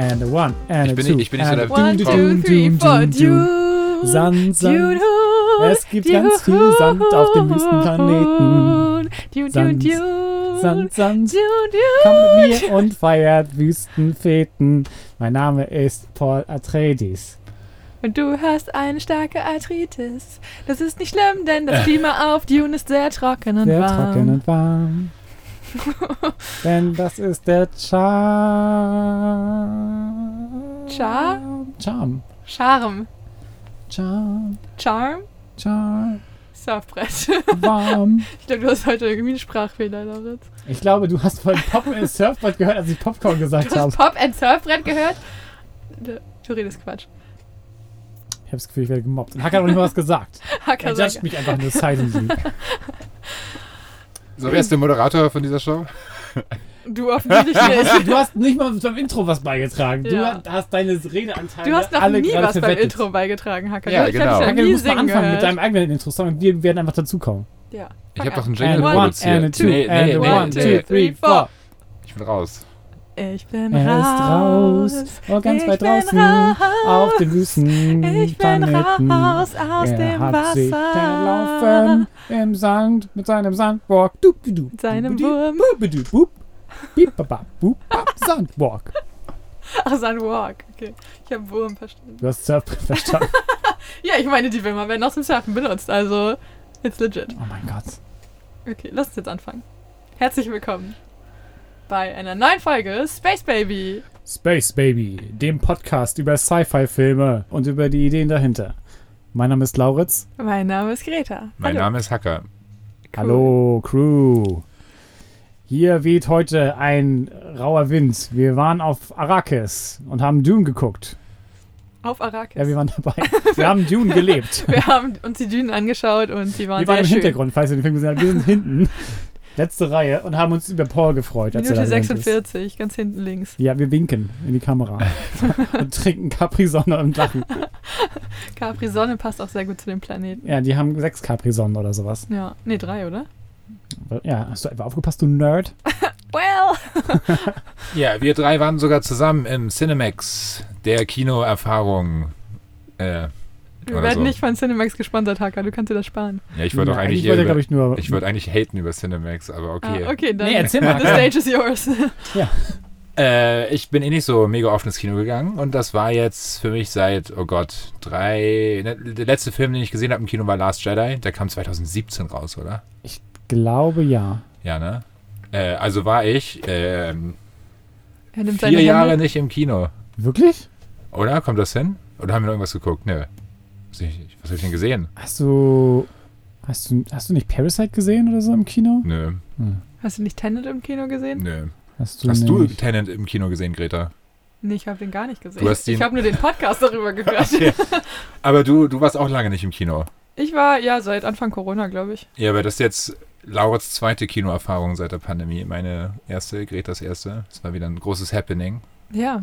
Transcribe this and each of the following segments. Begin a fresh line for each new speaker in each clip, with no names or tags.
And a one, and
Ich
a
bin
two,
nicht- ich bin nicht so
and
der
a
One, two, three, four. Dune,
Sand, Sand. Es gibt ganz viel Sand auf dem Wüstenplaneten. Sand,
Dune.
Sand, Sand. Kommt mit mir und feiert Wüstenfeten. Mein Name ist Paul Atreides.
Und du hast eine starke Arthritis. Das ist nicht schlimm, denn das Klima auf Dune ist sehr trocken und
Sehr
warm.
trocken und warm. Denn das ist der Charme.
Char?
Charm.
Charme.
Charm.
Charm?
Charm.
Surfbrett.
Warm.
Ich glaube, du hast heute irgendwie einen Sprachfehler, Lauritz.
Ich glaube, du hast vorhin Pop in Surfboard gehört, als ich Popcorn gesagt
Du
habe.
hast Pop and Surfbrett gehört? Du, redest Quatsch.
Ich habe das Gefühl, ich werde gemobbt. Und Hack hat auch nicht mal was gesagt.
Hacker
Er judgt mich einfach nur silently.
So, wer ist der Moderator von dieser Show?
Du offensichtlich nicht.
hast, du hast nicht mal beim Intro was beigetragen.
Ja.
Du hast deine Redeanteile
Du hast noch
alle
nie was beim
verwettet.
Intro beigetragen, Hacker.
Ja,
ich
genau.
Ja
du musst mal
singen
anfangen mit
gehört.
deinem eigenen Intro-Song und wir werden einfach dazukommen.
Ja.
Ich habe doch einen
And
Jingle
one,
produziert.
and two,
nee,
and
nee,
one,
nee.
two, three, four.
Ich bin raus.
Ich bin
Er ist raus, oh, ganz
ich
weit
bin
draußen,
raus.
auf dem Wüstenplaneten.
Ich bin raus aus
er
dem
hat sich
Wasser.
verlaufen im Sand mit seinem Sandwalk. Dubidu,
Mit seinem Wurm.
bubidu, bub, bibaba, bubab, Sandwalk.
Ach, sein Walk. Okay. Ich habe Wurm verstanden.
Du hast Surf verstanden.
Ja, ich meine, die Würmer werden aus dem Surfen benutzt, also it's legit.
Oh mein Gott.
Okay, lass uns jetzt anfangen. Herzlich willkommen bei einer neuen Folge Space Baby.
Space Baby, dem Podcast über Sci-Fi-Filme und über die Ideen dahinter. Mein Name ist Lauritz.
Mein Name ist Greta.
Mein
Hallo.
Name ist Hacker.
Hallo, Crew. Hier weht heute ein rauer Wind. Wir waren auf Arrakis und haben Dune geguckt.
Auf Arrakis.
Ja, wir waren dabei. Wir haben Dune gelebt.
Wir haben uns die Dünen angeschaut und die waren
Wir waren
sehr
im
schön.
Hintergrund, falls ihr den Film gesehen habt. Wir sind hinten. Letzte Reihe und haben uns über Paul gefreut.
Minute
da gerannt ist.
46, ganz hinten links.
Ja, wir winken in die Kamera und trinken Capri-Sonne und lachen.
Capri Sonne passt auch sehr gut zu dem Planeten.
Ja, die haben sechs Capri-Sonnen oder sowas.
Ja, nee, drei, oder?
Ja, hast du etwa aufgepasst, du Nerd?
Well.
Ja, wir drei waren sogar zusammen im Cinemax der Kinoerfahrung. Äh,
Wir
Oder
werden
so.
nicht von Cinemax gesponsert, Hacker. Du kannst dir das sparen.
ja, ich wollte
Nein,
eigentlich
ich wollte,
über,
ich, nur.
ich wollte eigentlich haten über Cinemax, aber okay.
Ah, okay, dann
Nee, erzähl mal.
the stage is yours.
Äh, ich bin eh nicht so mega oft ins Kino gegangen und das war jetzt für mich seit, oh Gott, drei. ne, Der letzte Film, den ich gesehen habe im Kino war Last Jedi. Der kam 2017 raus, oder?
glaube ja.
Ja, ne? Äh, also war ich
nimmt
vier
seine
Jahre
Hände.
nicht im Kino.
Wirklich?
Oder? Kommt das hin? Oder haben wir noch irgendwas geguckt? Nö. Ich, was habe ich denn gesehen?
Hast du. Hast du, hast du nicht Parasite gesehen oder so im Kino?
Nö,
Hm.
Hast du nicht Tenet im Kino gesehen?
nö.
Hast du
Hast du
nicht.
Tenant im Kino gesehen, Greta?
Nee, ich habe den gar nicht gesehen.
Du hast ihn-
ich habe nur den Podcast darüber gehört.
Okay. Aber du, du warst auch lange nicht im Kino.
Ich war, ja, seit Anfang Corona, glaube ich.
Ja, aber das ist jetzt Laurits zweite Kinoerfahrung seit der Pandemie. Meine erste, Gretas erste. Das war wieder ein großes Happening.
Ja.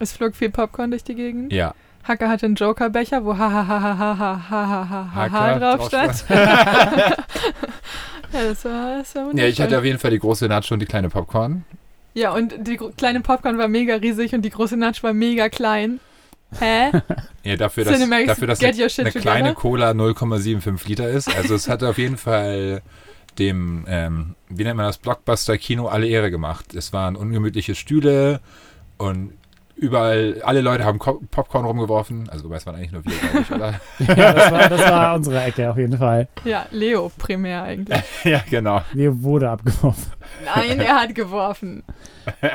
Es flog viel Popcorn durch die Gegend.
Ja.
Hacker hatte einen Joker-Becher, wo ha ha ha ha ha ha ha ha ha ha
Hacker
drauf stand. ja, das war, das war
Ja, ich hatte auf jeden Fall die große Nacho und die kleine Popcorn.
Ja, und die kleine Popcorn war mega riesig und die große Natsch war mega klein. Hä?
Ja, dafür, dass,
Cinemax,
dafür, dass eine, eine kleine Cola 0,75 Liter ist. Also es hat auf jeden Fall dem, ähm, wie nennt man das, Blockbuster-Kino alle Ehre gemacht. Es waren ungemütliche Stühle und überall, alle Leute haben Ko Popcorn rumgeworfen. Also, es waren eigentlich nur wir, glaube ich, oder?
ja, das war, das war unsere Ecke auf jeden Fall.
Ja, Leo primär eigentlich.
ja, genau.
Wir wurde abgeworfen.
Nein, er hat geworfen.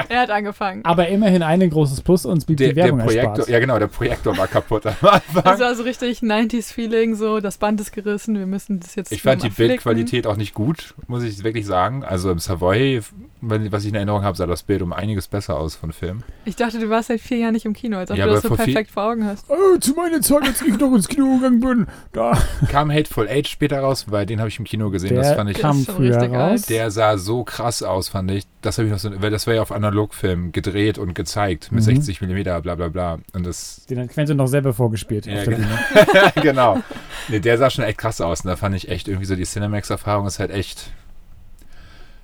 Er hat angefangen.
Aber immerhin ein großes Plus, uns blieb
Der,
die
der
Werbung
Projektor,
erspart.
ja genau, der Projektor war kaputt am Anfang.
Das war so richtig 90s-Feeling, so das Band ist gerissen, wir müssen das jetzt
Ich fand die. Bildqualität auch nicht gut, muss ich wirklich sagen. Also im Savoy, wenn- was ich in Erinnerung habe, sah das Bild um einiges besser aus von Film.
Ich dachte, du warst seit vier Jahren nicht im Kino, als ob
Ja,
du das so perfekt vor Augen hast.
Oh, zu meiner Zeit, als ich noch ins Kino gegangen bin, da.
Kam Hateful Eight später raus, weil den habe ich im Kino gesehen. das
Der
fand ich.
Kam
ist schon
früher
richtig
raus.
Der sah so krass aus, fand ich. Das habe ich noch so, weil das war ja auf Analogfilm gedreht und gezeigt mit
Mhm.
60 mm, bla bla bla. Und das,
Den hat Quentin noch selber vorgespielt
Ja,
auf der
genau. Genau. Nee, der sah schon echt krass aus. Und da fand ich echt irgendwie so, die Cinemax-Erfahrung ist halt echt,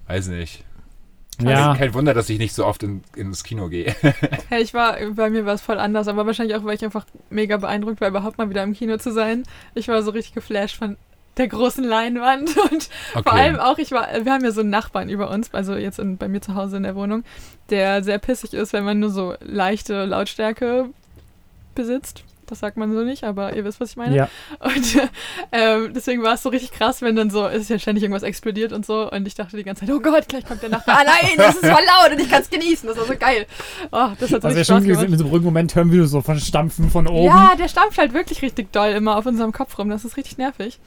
weiß nicht.
Ja.
Kein Wunder, dass ich nicht so oft in, ins Kino gehe.
Hey, ich war, bei mir war es voll anders, aber wahrscheinlich auch, weil ich einfach mega beeindruckt war, überhaupt mal wieder im Kino zu sein. Ich war so richtig geflasht von der großen Leinwand und
Okay.
vor allem auch, ich war, wir haben ja so einen Nachbarn über uns, also jetzt in, bei mir zu Hause in der Wohnung, der sehr pissig ist, wenn man nur so leichte Lautstärke besitzt. Das sagt man so nicht, aber ihr wisst, was ich meine.
Ja.
Und ähm, deswegen war es so richtig krass, wenn dann so, es ist ja ständig irgendwas explodiert und so. Und ich dachte die ganze Zeit, oh Gott, gleich kommt der Nachbar. Ah nein, das ist voll laut und ich kann es genießen. Das war so geil. Oh, das hat so
Also schon
gemacht.
in so einem ruhigen Moment hören wir so von Stampfen von oben.
Ja, der stampft halt wirklich richtig doll immer auf unserem Kopf rum. Das ist richtig nervig.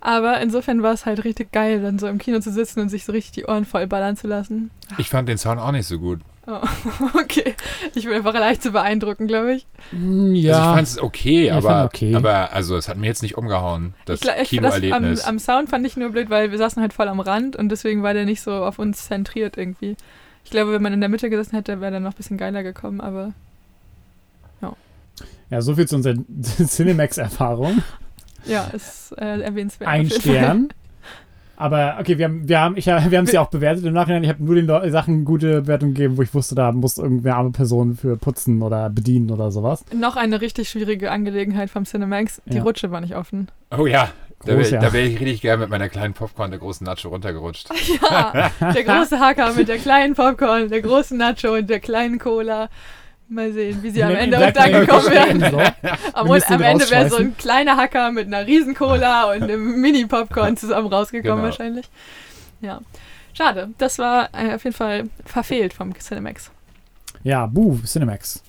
Aber insofern war es halt richtig geil, dann so im Kino zu sitzen und sich so richtig die Ohren voll ballern zu lassen.
Ich fand den Sound auch nicht so gut.
Oh, okay. Ich bin einfach leicht zu beeindrucken, glaube ich.
Mm,
Also ich
ja.
fand es okay,
Ja, ich
aber,
okay.
aber also es hat mir jetzt nicht umgehauen, das
ich, ich, das, am,
Kinoerlebnis.
am Sound fand ich nur blöd, weil wir saßen halt voll am Rand und deswegen war der nicht so auf uns zentriert irgendwie. Ich glaube, wenn man in der Mitte gesessen hätte, wäre der noch ein bisschen geiler gekommen, aber
ja, so viel zu unserer Cinemax-Erfahrung.
ja, ist äh, erwähnenswert.
Ein. Stern. Aber okay, wir haben, wir haben, ich, wir haben sie auch bewertet im Nachhinein. Ich habe nur den Sachen gute Bewertungen gegeben, wo ich wusste, da muss irgendeine arme Person für putzen oder bedienen oder sowas.
Noch eine richtig schwierige Angelegenheit vom Cinemax. Die
Ja.
Rutsche war nicht offen.
oh ja, da
Groß,
wäre
ja.
da wär ich richtig gerne mit meiner kleinen Popcorn der großen Nacho runtergerutscht.
Ja, der große Hacker mit der kleinen Popcorn, der großen Nacho und der kleinen Cola. Mal sehen, wie sie am Ende auch
Bleibt
da
eigentlich
gekommen
stehen,
wären.
so.
Am, am Ende wäre so ein kleiner Hacker mit einer riesen Cola und einem Mini-Popcorn zusammen rausgekommen
Genau.
wahrscheinlich. Ja. Schade. Das war äh, auf jeden Fall verfehlt vom Cinemax.
Ja, Buh, Cinemax.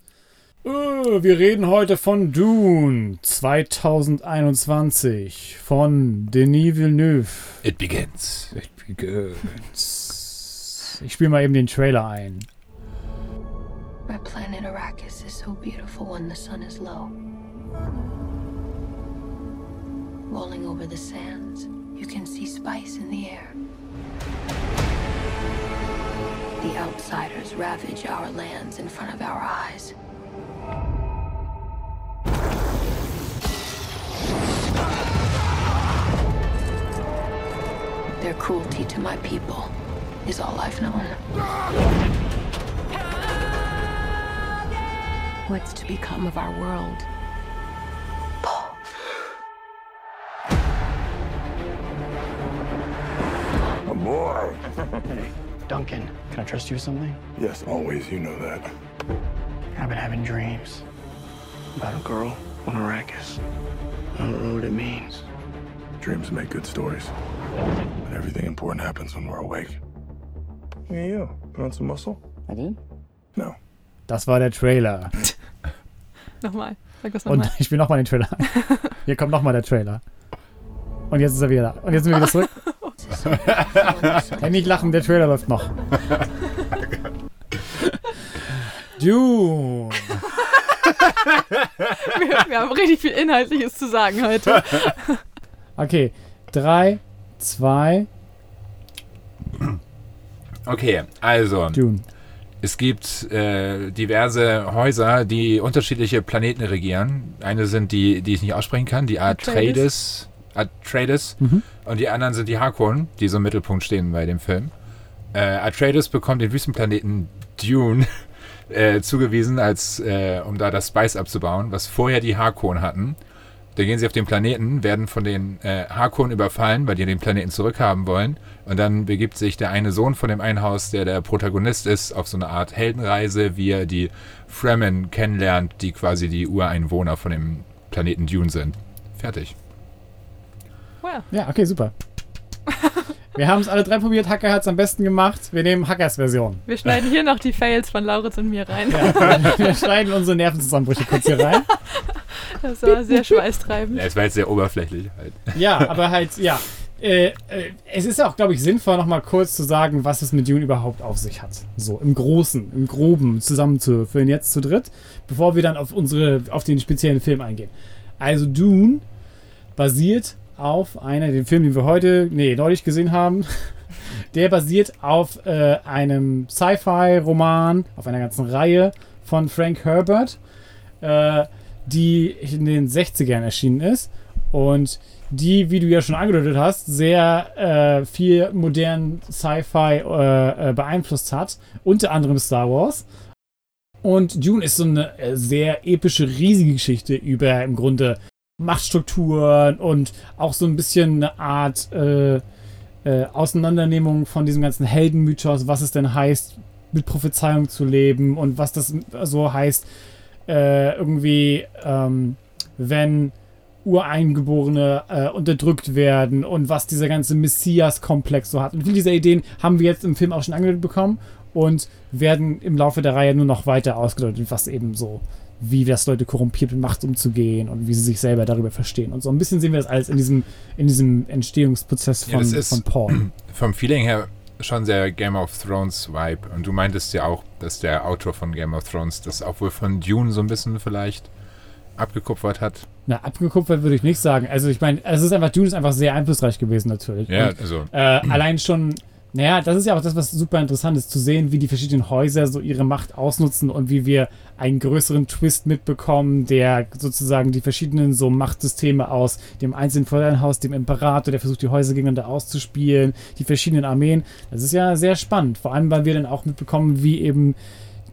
Äh, wir reden heute von Dune 2021 von Denis Villeneuve.
It begins.
Ich spiele mal eben den Trailer ein.
My planet Arrakis is so beautiful when the sun is low. Rolling over the sands, you can see spice in the air. The outsiders ravage our lands in front of our eyes. Their cruelty to my people is all I've known. What's to become of our world?
A boy.
Hey, Duncan, can I trust you with something?
Yes, always. You know that.
I've been having dreams about a girl on Arrakis. I don't know what it means.
Dreams make good stories. But everything important happens when we're awake. Hey, you. Put on some muscle?
I did?
No.
Das war der Trailer.
Nochmal. Sag das
Und
nochmal.
ich spiele nochmal den Trailer. Hier kommt nochmal der Trailer. Und jetzt ist er wieder da. Und jetzt sind wir wieder zurück. Hey, nicht lachen, der Trailer läuft noch. Dune.
Wir, wir haben richtig viel Inhaltliches zu sagen heute.
Okay, drei, zwei,
Okay, also
Dune.
Es gibt äh, diverse Häuser, die unterschiedliche Planeten regieren. Eine sind die, die ich nicht aussprechen kann, die Atreides. Atreides.
Mhm.
Und die anderen sind die Harkonnen, die so im Mittelpunkt stehen bei dem Film. Äh, Atreides bekommt den Wüstenplaneten Dune äh, zugewiesen, als, äh, um da das Spice abzubauen, was vorher die Harkonnen hatten. Da gehen sie auf den Planeten, werden von den äh, Harkonnen überfallen, weil die den Planeten zurückhaben wollen. Und dann begibt sich der eine Sohn von dem einen Haus, der der Protagonist ist, auf so eine Art Heldenreise, wie er die Fremen kennenlernt, die quasi die Ureinwohner von dem Planeten Dune sind. Fertig.
Well,
Ja, okay, super. Wir haben es alle drei probiert. Hacker hat es am besten gemacht. Wir nehmen Hackers Version.
wir schneiden hier noch die Fails von Lauritz und mir rein.
Wir schneiden unsere Nervenzusammenbrüche kurz hier rein.
Das war sehr schweißtreibend.
Ja, es war jetzt sehr oberflächlich halt.
Ja, aber halt, ja. Äh, äh, es ist auch, glaube ich, sinnvoll, nochmal kurz zu sagen, was es mit Dune überhaupt auf sich hat. So, im Großen, im Groben zusammenzuführen, jetzt zu dritt, bevor wir dann auf unsere, auf den speziellen Film eingehen. Also Dune basiert auf einer, den Film, den wir heute, nee, neulich gesehen haben, der basiert auf äh, einem Sci-Fi-Roman, auf einer ganzen Reihe von Frank Herbert, äh, die in den 60ern erschienen ist Und die, wie du ja schon angedeutet hast, sehr äh, viel modernen Sci-Fi äh, äh, beeinflusst hat. Unter anderem Star Wars. Und Dune ist so eine äh, sehr epische, riesige Geschichte über im Grunde Machtstrukturen und auch so ein bisschen eine Art äh, äh, Auseinandernehmung von diesem ganzen Heldenmythos, was es denn heißt, mit Prophezeiung zu leben und was das so heißt, äh, irgendwie, ähm, wenn Ureingeborene äh, unterdrückt werden und was dieser ganze Messias-Komplex so hat. Und viele dieser Ideen haben wir jetzt im Film auch schon angedeutet bekommen und werden im Laufe der Reihe nur noch weiter ausgedeutet, was eben so, wie das Leute korrumpiert mit Macht umzugehen und wie sie sich selber darüber verstehen. Und so ein bisschen sehen wir das alles in diesem, in diesem Entstehungsprozess von,
Ja,
von Paul.
Vom Feeling her schon sehr Game of Thrones Vibe. Und du meintest ja auch, dass der Autor von Game of Thrones das auch wohl von Dune so ein bisschen vielleicht abgekupfert hat.
Na, abgekupfert würde ich nicht sagen. Also ich meine, es ist einfach, Dune ist einfach sehr einflussreich gewesen natürlich.
Ja,
Und,
also
äh, allein schon, naja, das ist ja auch das, was super interessant ist, zu sehen, wie die verschiedenen Häuser so ihre Macht ausnutzen und wie wir einen größeren Twist mitbekommen, der sozusagen die verschiedenen so Machtsysteme aus dem einzelnen Feuerhaus, dem Imperator, der versucht, die Häuser gegeneinander auszuspielen, die verschiedenen Armeen. Das ist ja sehr spannend. Vor allem, weil wir dann auch mitbekommen, wie eben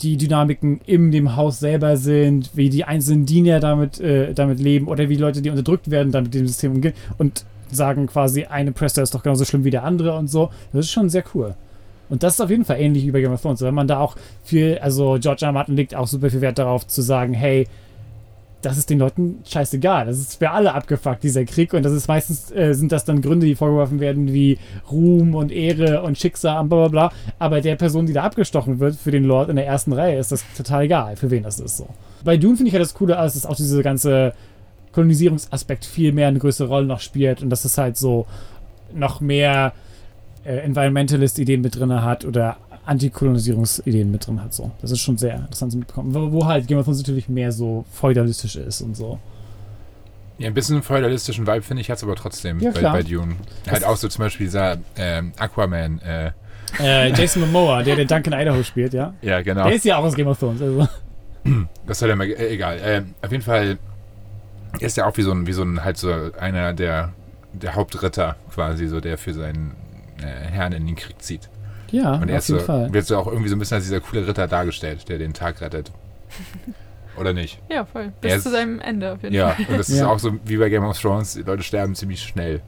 die Dynamiken in dem Haus selber sind, wie die einzelnen Diener damit, äh, damit leben oder wie Leute, die unterdrückt werden, dann mit dem System umgehen und sagen quasi, eine Prester ist doch genauso schlimm wie der andere und so. Das ist schon sehr cool. Und das ist auf jeden Fall ähnlich wie bei Game of Thrones. Wenn man da auch viel, also George R. Martin legt auch super viel Wert darauf zu sagen, hey, das ist den Leuten scheißegal. Das ist für alle abgefuckt, dieser Krieg. Und das ist meistens, äh, sind das dann Gründe, die vorgeworfen werden, wie Ruhm und Ehre und Schicksal und bla bla bla. Aber der Person, die da abgestochen wird für den Lord in der ersten Reihe, ist das total egal, für wen das ist so. Bei Dune finde ich ja das Coole, dass auch diese ganze Kolonisierungsaspekt viel mehr eine größere Rolle noch spielt und dass es halt so noch mehr äh, Environmentalist-Ideen mit drin hat oder Antikolonisierungsideen mit drin hat. So. Das ist schon sehr interessant zu mitbekommen. Wo, wo halt Game of Thrones natürlich mehr so feudalistisch ist und so.
Ja, ein bisschen feudalistischen Vibe finde ich hat's aber trotzdem
Ja,
bei, bei Dune. Halt auch so zum Beispiel dieser ähm, Aquaman. Äh,
Äh, Jason Momoa, der den Duncan Idaho spielt, ja.
ja, genau.
Der ist ja auch aus Game of Thrones. Also.
Das soll ja mal, äh, egal. Ähm, auf jeden Fall ist er auch wie so ein, wie so ein, halt so einer der, der Hauptritter quasi, so der für seinen äh, Herrn in den Krieg zieht.
Ja,
Und er
auf
ist
jeden
so,
Fall.
wird so auch irgendwie so ein bisschen als dieser coole Ritter dargestellt, der den Tag rettet. Oder nicht?
Ja, voll. Bis
Er ist-
zu seinem Ende auf jeden
Ja,
Fall.
und das ist
Ja.
auch so wie bei Game of Thrones, die Leute sterben ziemlich schnell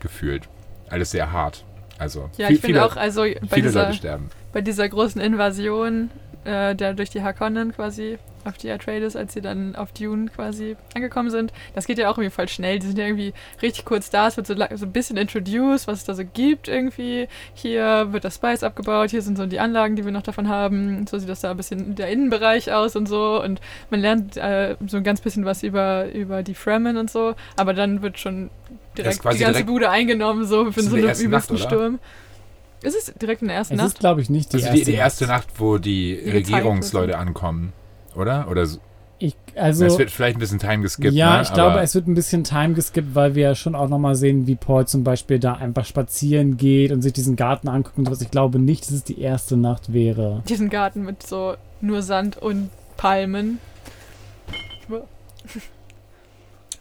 gefühlt. Alles sehr hart. Also
Ja,
viel-
ich finde
viele,
auch, also bei
viele
dieser,
Leute sterben.
bei dieser großen Invasion, äh, der durch die Harkonnen quasi auf die Atreides, als sie dann auf Dune quasi angekommen sind, das geht ja auch irgendwie voll schnell. Die sind ja irgendwie richtig kurz da. Es wird so, so ein bisschen introduced, was es da so gibt irgendwie. Hier wird das Spice abgebaut, hier sind so die Anlagen, die wir noch davon haben. So sieht das da ein bisschen der Innenbereich aus und so. Und man lernt äh, so ein ganz bisschen was über, über die Fremen und so. Aber dann wird schon direkt
quasi
die ganze
direkt-
Bude eingenommen, so für so einen
ersten Nacht,
übelsten
oder?
Ist es direkt in der ersten
Es
Nacht?
ist, glaube ich, nicht die
Also
erste,
die, die erste Nacht, wo die
wird,
Regierungsleute ankommen, oder? Oder so.
Ich, also,
es wird vielleicht ein bisschen Time geskippt,
ja,
ne?
ich glaube,
Aber
es wird ein bisschen Time geskippt, weil wir ja schon auch nochmal sehen, wie Paul zum Beispiel da einfach spazieren geht und sich diesen Garten anguckt und sowas. Ich glaube nicht, dass es die erste Nacht wäre.
Diesen Garten mit so nur Sand und Palmen.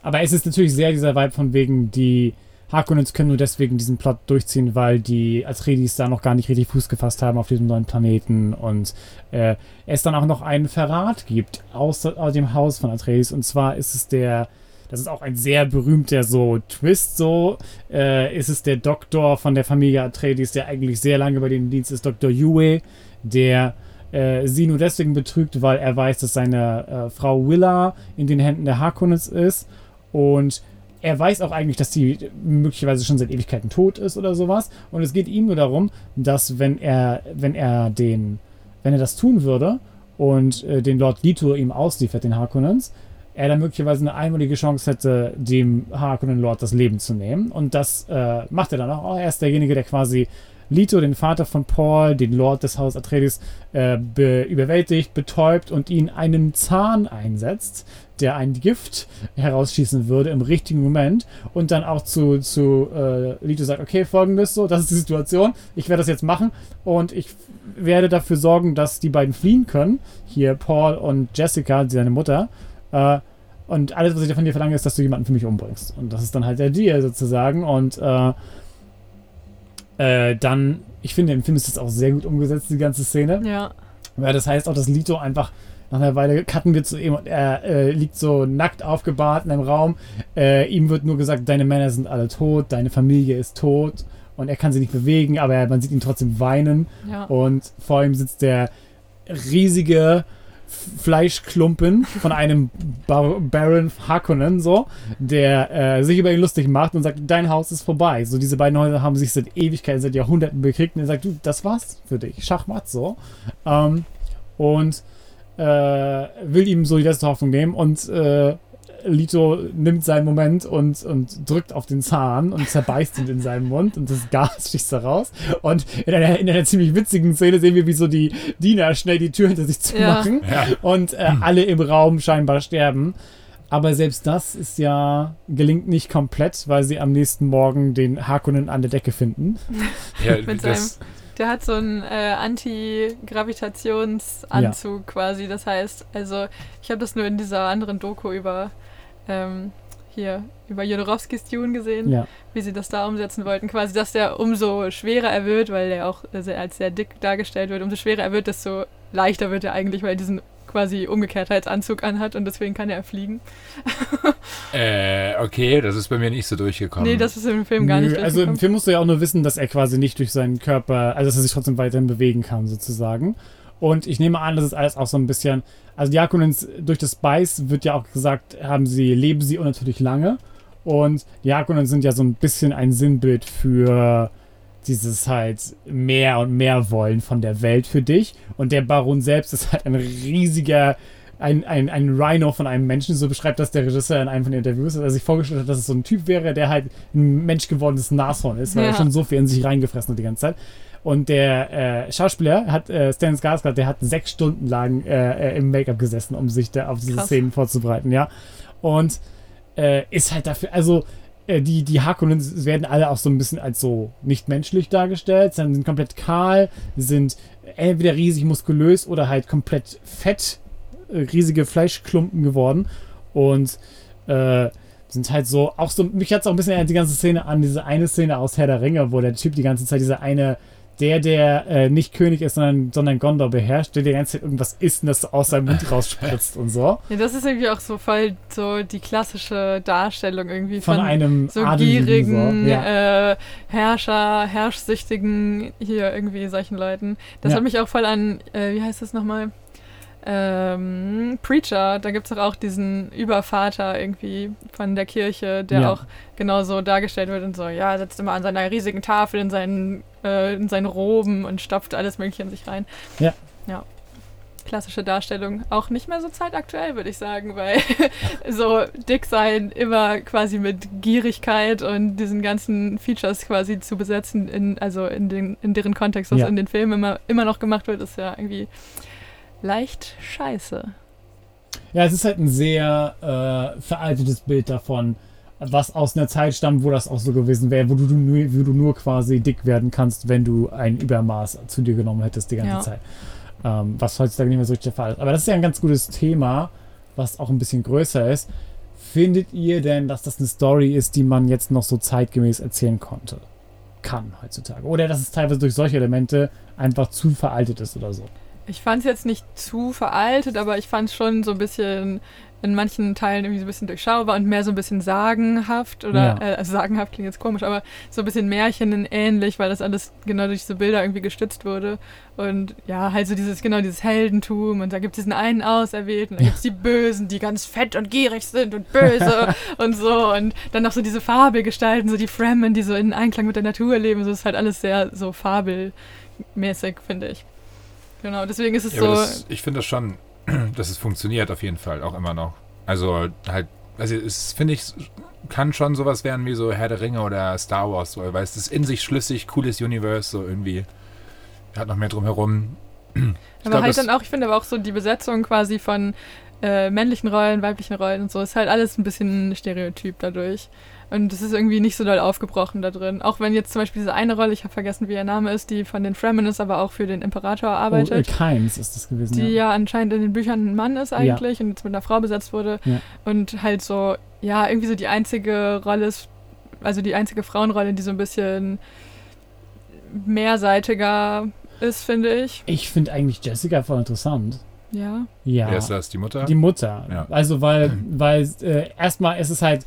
Aber es ist natürlich sehr dieser Vibe von wegen, die Harkonnens können nur deswegen diesen Plot durchziehen, weil die Atreides da noch gar nicht richtig Fuß gefasst haben auf diesem neuen Planeten und äh, es dann auch noch einen Verrat gibt aus, aus dem Haus von Atreides und zwar ist es der, das ist auch ein sehr berühmter so Twist so, äh, ist es der Doktor von der Familie Atreides, der eigentlich sehr lange bei im Dienst ist, Dr. Yue, der äh, sie nur deswegen betrügt, weil er weiß, dass seine äh, Frau Willa in den Händen der Harkonnens ist und er weiß auch eigentlich, dass die möglicherweise schon seit Ewigkeiten tot ist oder sowas. Und es geht ihm nur darum, dass wenn er, wenn er den, wenn er das tun würde und äh, den Lord Lito ihm ausliefert, den Harkonnens, er dann möglicherweise eine einmalige Chance hätte, dem Harkonnen Lord das Leben zu nehmen. Und das äh, macht er dann auch. Er ist derjenige, der quasi Lito, den Vater von Paul, den Lord des Haus Atreides, äh, be überwältigt, betäubt und ihn einen Zahn einsetzt, der ein Gift herausschießen würde im richtigen Moment und dann auch zu, zu äh, Lito sagt, okay, folgendes so, das ist die Situation, ich werde das jetzt machen und ich werde dafür sorgen, dass die beiden fliehen können, hier Paul und Jessica, seine Mutter, äh, Und alles, was ich von dir verlange, ist, dass du jemanden für mich umbringst. Und das ist dann halt der Deal sozusagen. Und äh, äh, dann, ich finde, im Film ist das auch sehr gut umgesetzt, die ganze Szene.
Ja.
Ja, das heißt auch, dass Lito einfach nach einer Weile cutten wir zu ihm und er äh, liegt so nackt aufgebahrt in einem Raum. Äh, ihm wird nur gesagt, deine Männer sind alle tot, deine Familie ist tot und er kann sich nicht bewegen, aber er, man sieht ihn trotzdem weinen
Ja.
und vor ihm sitzt der riesige Fleischklumpen von einem Bar Baron Harkonnen, so, der äh, sich über ihn lustig macht und sagt, dein Haus ist vorbei. So, diese beiden Häuser haben sich seit Ewigkeiten, seit Jahrhunderten bekriegt und er sagt, du, das war's für dich. Schachmatt, so. Ähm, und äh, will ihm so die letzte Hoffnung nehmen und äh, Lito nimmt seinen Moment und, und drückt auf den Zahn und zerbeißt ihn in seinem Mund und das Gas sticht da raus. Und in einer, in einer ziemlich witzigen Szene sehen wir, wie so die Diener schnell die Tür hinter sich zumachen
Ja.
und äh, alle im Raum scheinbar sterben. Aber selbst das ist ja, gelingt nicht komplett, weil sie am nächsten Morgen den Harkonnen an der Decke finden.
Ja, das,
Der hat so einen äh, Anti-Gravitationsanzug quasi. Das heißt, also ich habe das nur in dieser anderen Doku über ähm, hier über Jodorowskis Dune gesehen,
Ja.
wie sie das da umsetzen wollten. Quasi, dass der umso schwerer er wird, weil der auch sehr- als sehr dick dargestellt wird, umso schwerer er wird, desto leichter wird er eigentlich, weil er diesen quasi Umgekehrtheitsanzug anhat und deswegen kann er fliegen.
äh, okay, das ist bei mir nicht so durchgekommen.
Nee, das ist im Film gar
Nö,
nicht
Also im. Film musst du ja auch nur wissen, dass er quasi nicht durch seinen Körper, also dass er sich trotzdem weiterhin bewegen kann, sozusagen. Und ich nehme an, das ist alles auch so ein bisschen, also die Harkonnens, durch das Spice wird ja auch gesagt, haben sie, leben sie unnatürlich lange. Und die Harkonnen sind ja so ein bisschen ein Sinnbild für dieses halt mehr und mehr wollen von der Welt für dich. Und der Baron selbst ist halt ein riesiger, ein, ein, ein Rhino von einem Menschen, so beschreibt das der Regisseur in einem von den Interviews, dass er sich vorgestellt hat, dass es so ein Typ wäre, der halt ein menschgewordenes Nashorn ist, weil er
Ja.
schon so viel in sich reingefressen hat die ganze Zeit. Und der äh, Schauspieler hat, äh, Stan Skarsgård, der hat sechs Stunden lang äh, äh, im Make-up gesessen, um sich da auf diese
Krass.
Szenen vorzubereiten, ja. Und äh, ist halt dafür, also äh, die, die Harkonnen werden alle auch so ein bisschen als so nicht menschlich dargestellt, sondern sind komplett kahl, sind entweder riesig muskulös oder halt komplett fett, äh, riesige Fleischklumpen geworden. Und äh, sind halt so, auch so, mich hat es auch ein bisschen die ganze Szene an diese eine Szene aus Herr der Ringe, wo der Typ die ganze Zeit dieser eine, der, der äh, nicht König ist, sondern, sondern Gondor beherrscht, der die ganze Zeit irgendwas isst und das so aus seinem Mund rausspritzt und so.
Ja, das ist irgendwie auch so voll so die klassische Darstellung irgendwie
Von,
von,
einem
so
Adeligen,
gierigen
so. Ja.
äh, Herrscher, herrschsüchtigen hier irgendwie solchen Leuten. Das
Ja.
hat mich auch voll an, äh, wie heißt das nochmal? Ähm, Preacher, da gibt es doch auch diesen Übervater irgendwie von der Kirche, der
Ja.
auch genauso dargestellt wird und so, ja, er sitzt immer an seiner riesigen Tafel in seinen, äh, in seinen Roben und stopft alles Mögliche in sich rein.
Ja.
Ja. Klassische Darstellung. Auch nicht mehr so zeitaktuell, würde ich sagen, weil so dick sein immer quasi mit Gierigkeit und diesen ganzen Features quasi zu besetzen, in, also in, den, in deren Kontext, was
Ja.
in den Filmen immer, immer noch gemacht wird, ist ja irgendwie leicht scheiße.
Ja, es ist halt ein sehr äh, veraltetes Bild davon, was aus einer Zeit stammt, wo das auch so gewesen wäre, wo du, du, nur, wo du nur quasi dick werden kannst, wenn du ein Übermaß zu dir genommen hättest die ganze
Ja.
Zeit. Ähm, was heutzutage nicht mehr so richtig der Fall ist. Aber das ist ja ein ganz gutes Thema, was auch ein bisschen größer ist. Findet ihr denn, dass das eine Story ist, die man jetzt noch so zeitgemäß erzählen konnte? Kann heutzutage. Oder dass es teilweise durch solche Elemente einfach zu veraltet ist oder so.
Ich fand es jetzt nicht zu veraltet, aber ich fand es schon so ein bisschen in manchen Teilen irgendwie so ein bisschen durchschaubar und mehr so ein bisschen sagenhaft oder
Ja.
äh, also sagenhaft klingt jetzt komisch, aber so ein bisschen märchenähnlich, weil das alles genau durch diese Bilder irgendwie gestützt wurde. Und ja, halt so dieses, genau dieses Heldentum und da gibt es diesen einen Auserwählten, da gibt es die Bösen, die ganz fett und gierig sind und böse und so und dann noch so diese Fabelgestalten, so die Fremen, die so in Einklang mit der Natur leben, so ist halt alles sehr so fabelmäßig, finde ich. Genau, deswegen ist es
Ja,
so.
das, ich finde das schon, dass es funktioniert auf jeden Fall, auch immer noch. Also halt, also es finde ich, kann schon sowas werden wie so Herr der Ringe oder Star Wars, so, weil es ist in sich schlüssig, cooles Universe, so irgendwie. Hat noch mehr drumherum.
aber
glaub,
halt dann auch, ich finde aber auch so die Besetzung quasi von äh, männlichen Rollen, weiblichen Rollen und so. Ist halt alles ein bisschen Stereotyp dadurch. Und es ist irgendwie nicht so doll aufgebrochen da drin. Auch wenn jetzt zum Beispiel diese eine Rolle, ich habe vergessen, wie ihr Name ist, die von den Fremen ist, aber auch für den Imperator
Oh, äh,
arbeitet.
Keins ist das gewesen.
die
ja.
ja anscheinend in den Büchern ein Mann ist eigentlich und jetzt mit einer Frau besetzt wurde.
Ja.
Und halt so, ja, irgendwie so die einzige Rolle ist, also die einzige Frauenrolle, die so ein bisschen mehrseitiger ist, finde ich.
Ich finde eigentlich Jessica voll interessant.
Ja.
Ja.
Wer ist das? Die Mutter?
Die Mutter.
Ja.
Also, weil, weil äh, erstmal ist es halt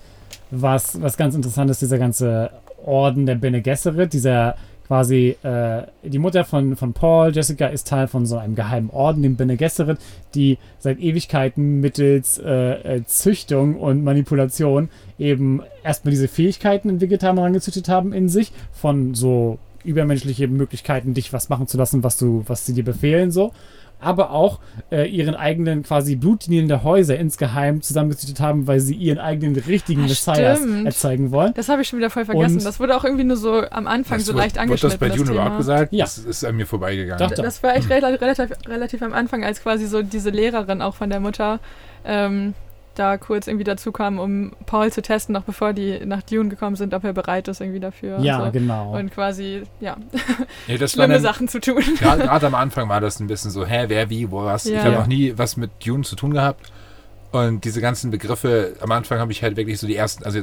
was, was ganz Interessantes, dieser ganze Orden der Bene Gesserit, dieser quasi, äh, die Mutter von, von Paul, Jessica, ist Teil von so einem geheimen Orden, dem Bene Gesserit, die seit Ewigkeiten mittels äh, äh, Züchtung und Manipulation eben erstmal diese Fähigkeiten entwickelt haben, herangezüchtet haben in sich, von so übermenschliche Möglichkeiten, dich was machen zu lassen, was du, was sie dir befehlen, so aber auch äh, ihren eigenen quasi Blutlinien der Häuser insgeheim zusammengezüchtet haben, weil sie ihren eigenen richtigen
Ah,
Messias
stimmt.
erzeugen wollen.
Das habe ich schon wieder voll vergessen.
Und-
das wurde auch irgendwie nur so am Anfang
Das
so
wird-
leicht
Wird
angeschnitten.
das bei Dune überhaupt gesagt?
Ja.
Das ist an mir vorbeigegangen.
Doch, doch.
Das war echt rela- relativ, relativ am Anfang, als quasi so diese Lehrerin auch von der Mutter ähm, da kurz irgendwie dazu kam, um Paul zu testen, noch bevor die nach Dune gekommen sind, ob er bereit ist irgendwie dafür.
Ja,
und so.
genau.
Und quasi, ja,
Nee, das
schlimme
dann,
Sachen zu tun.
Gerade gerade am Anfang war das ein bisschen so, hä, wer, wie, wo, was.
Ja.
Ich habe
Ja.
noch nie was mit Dune zu tun gehabt. Und diese ganzen Begriffe, am Anfang habe ich halt wirklich so die ersten, also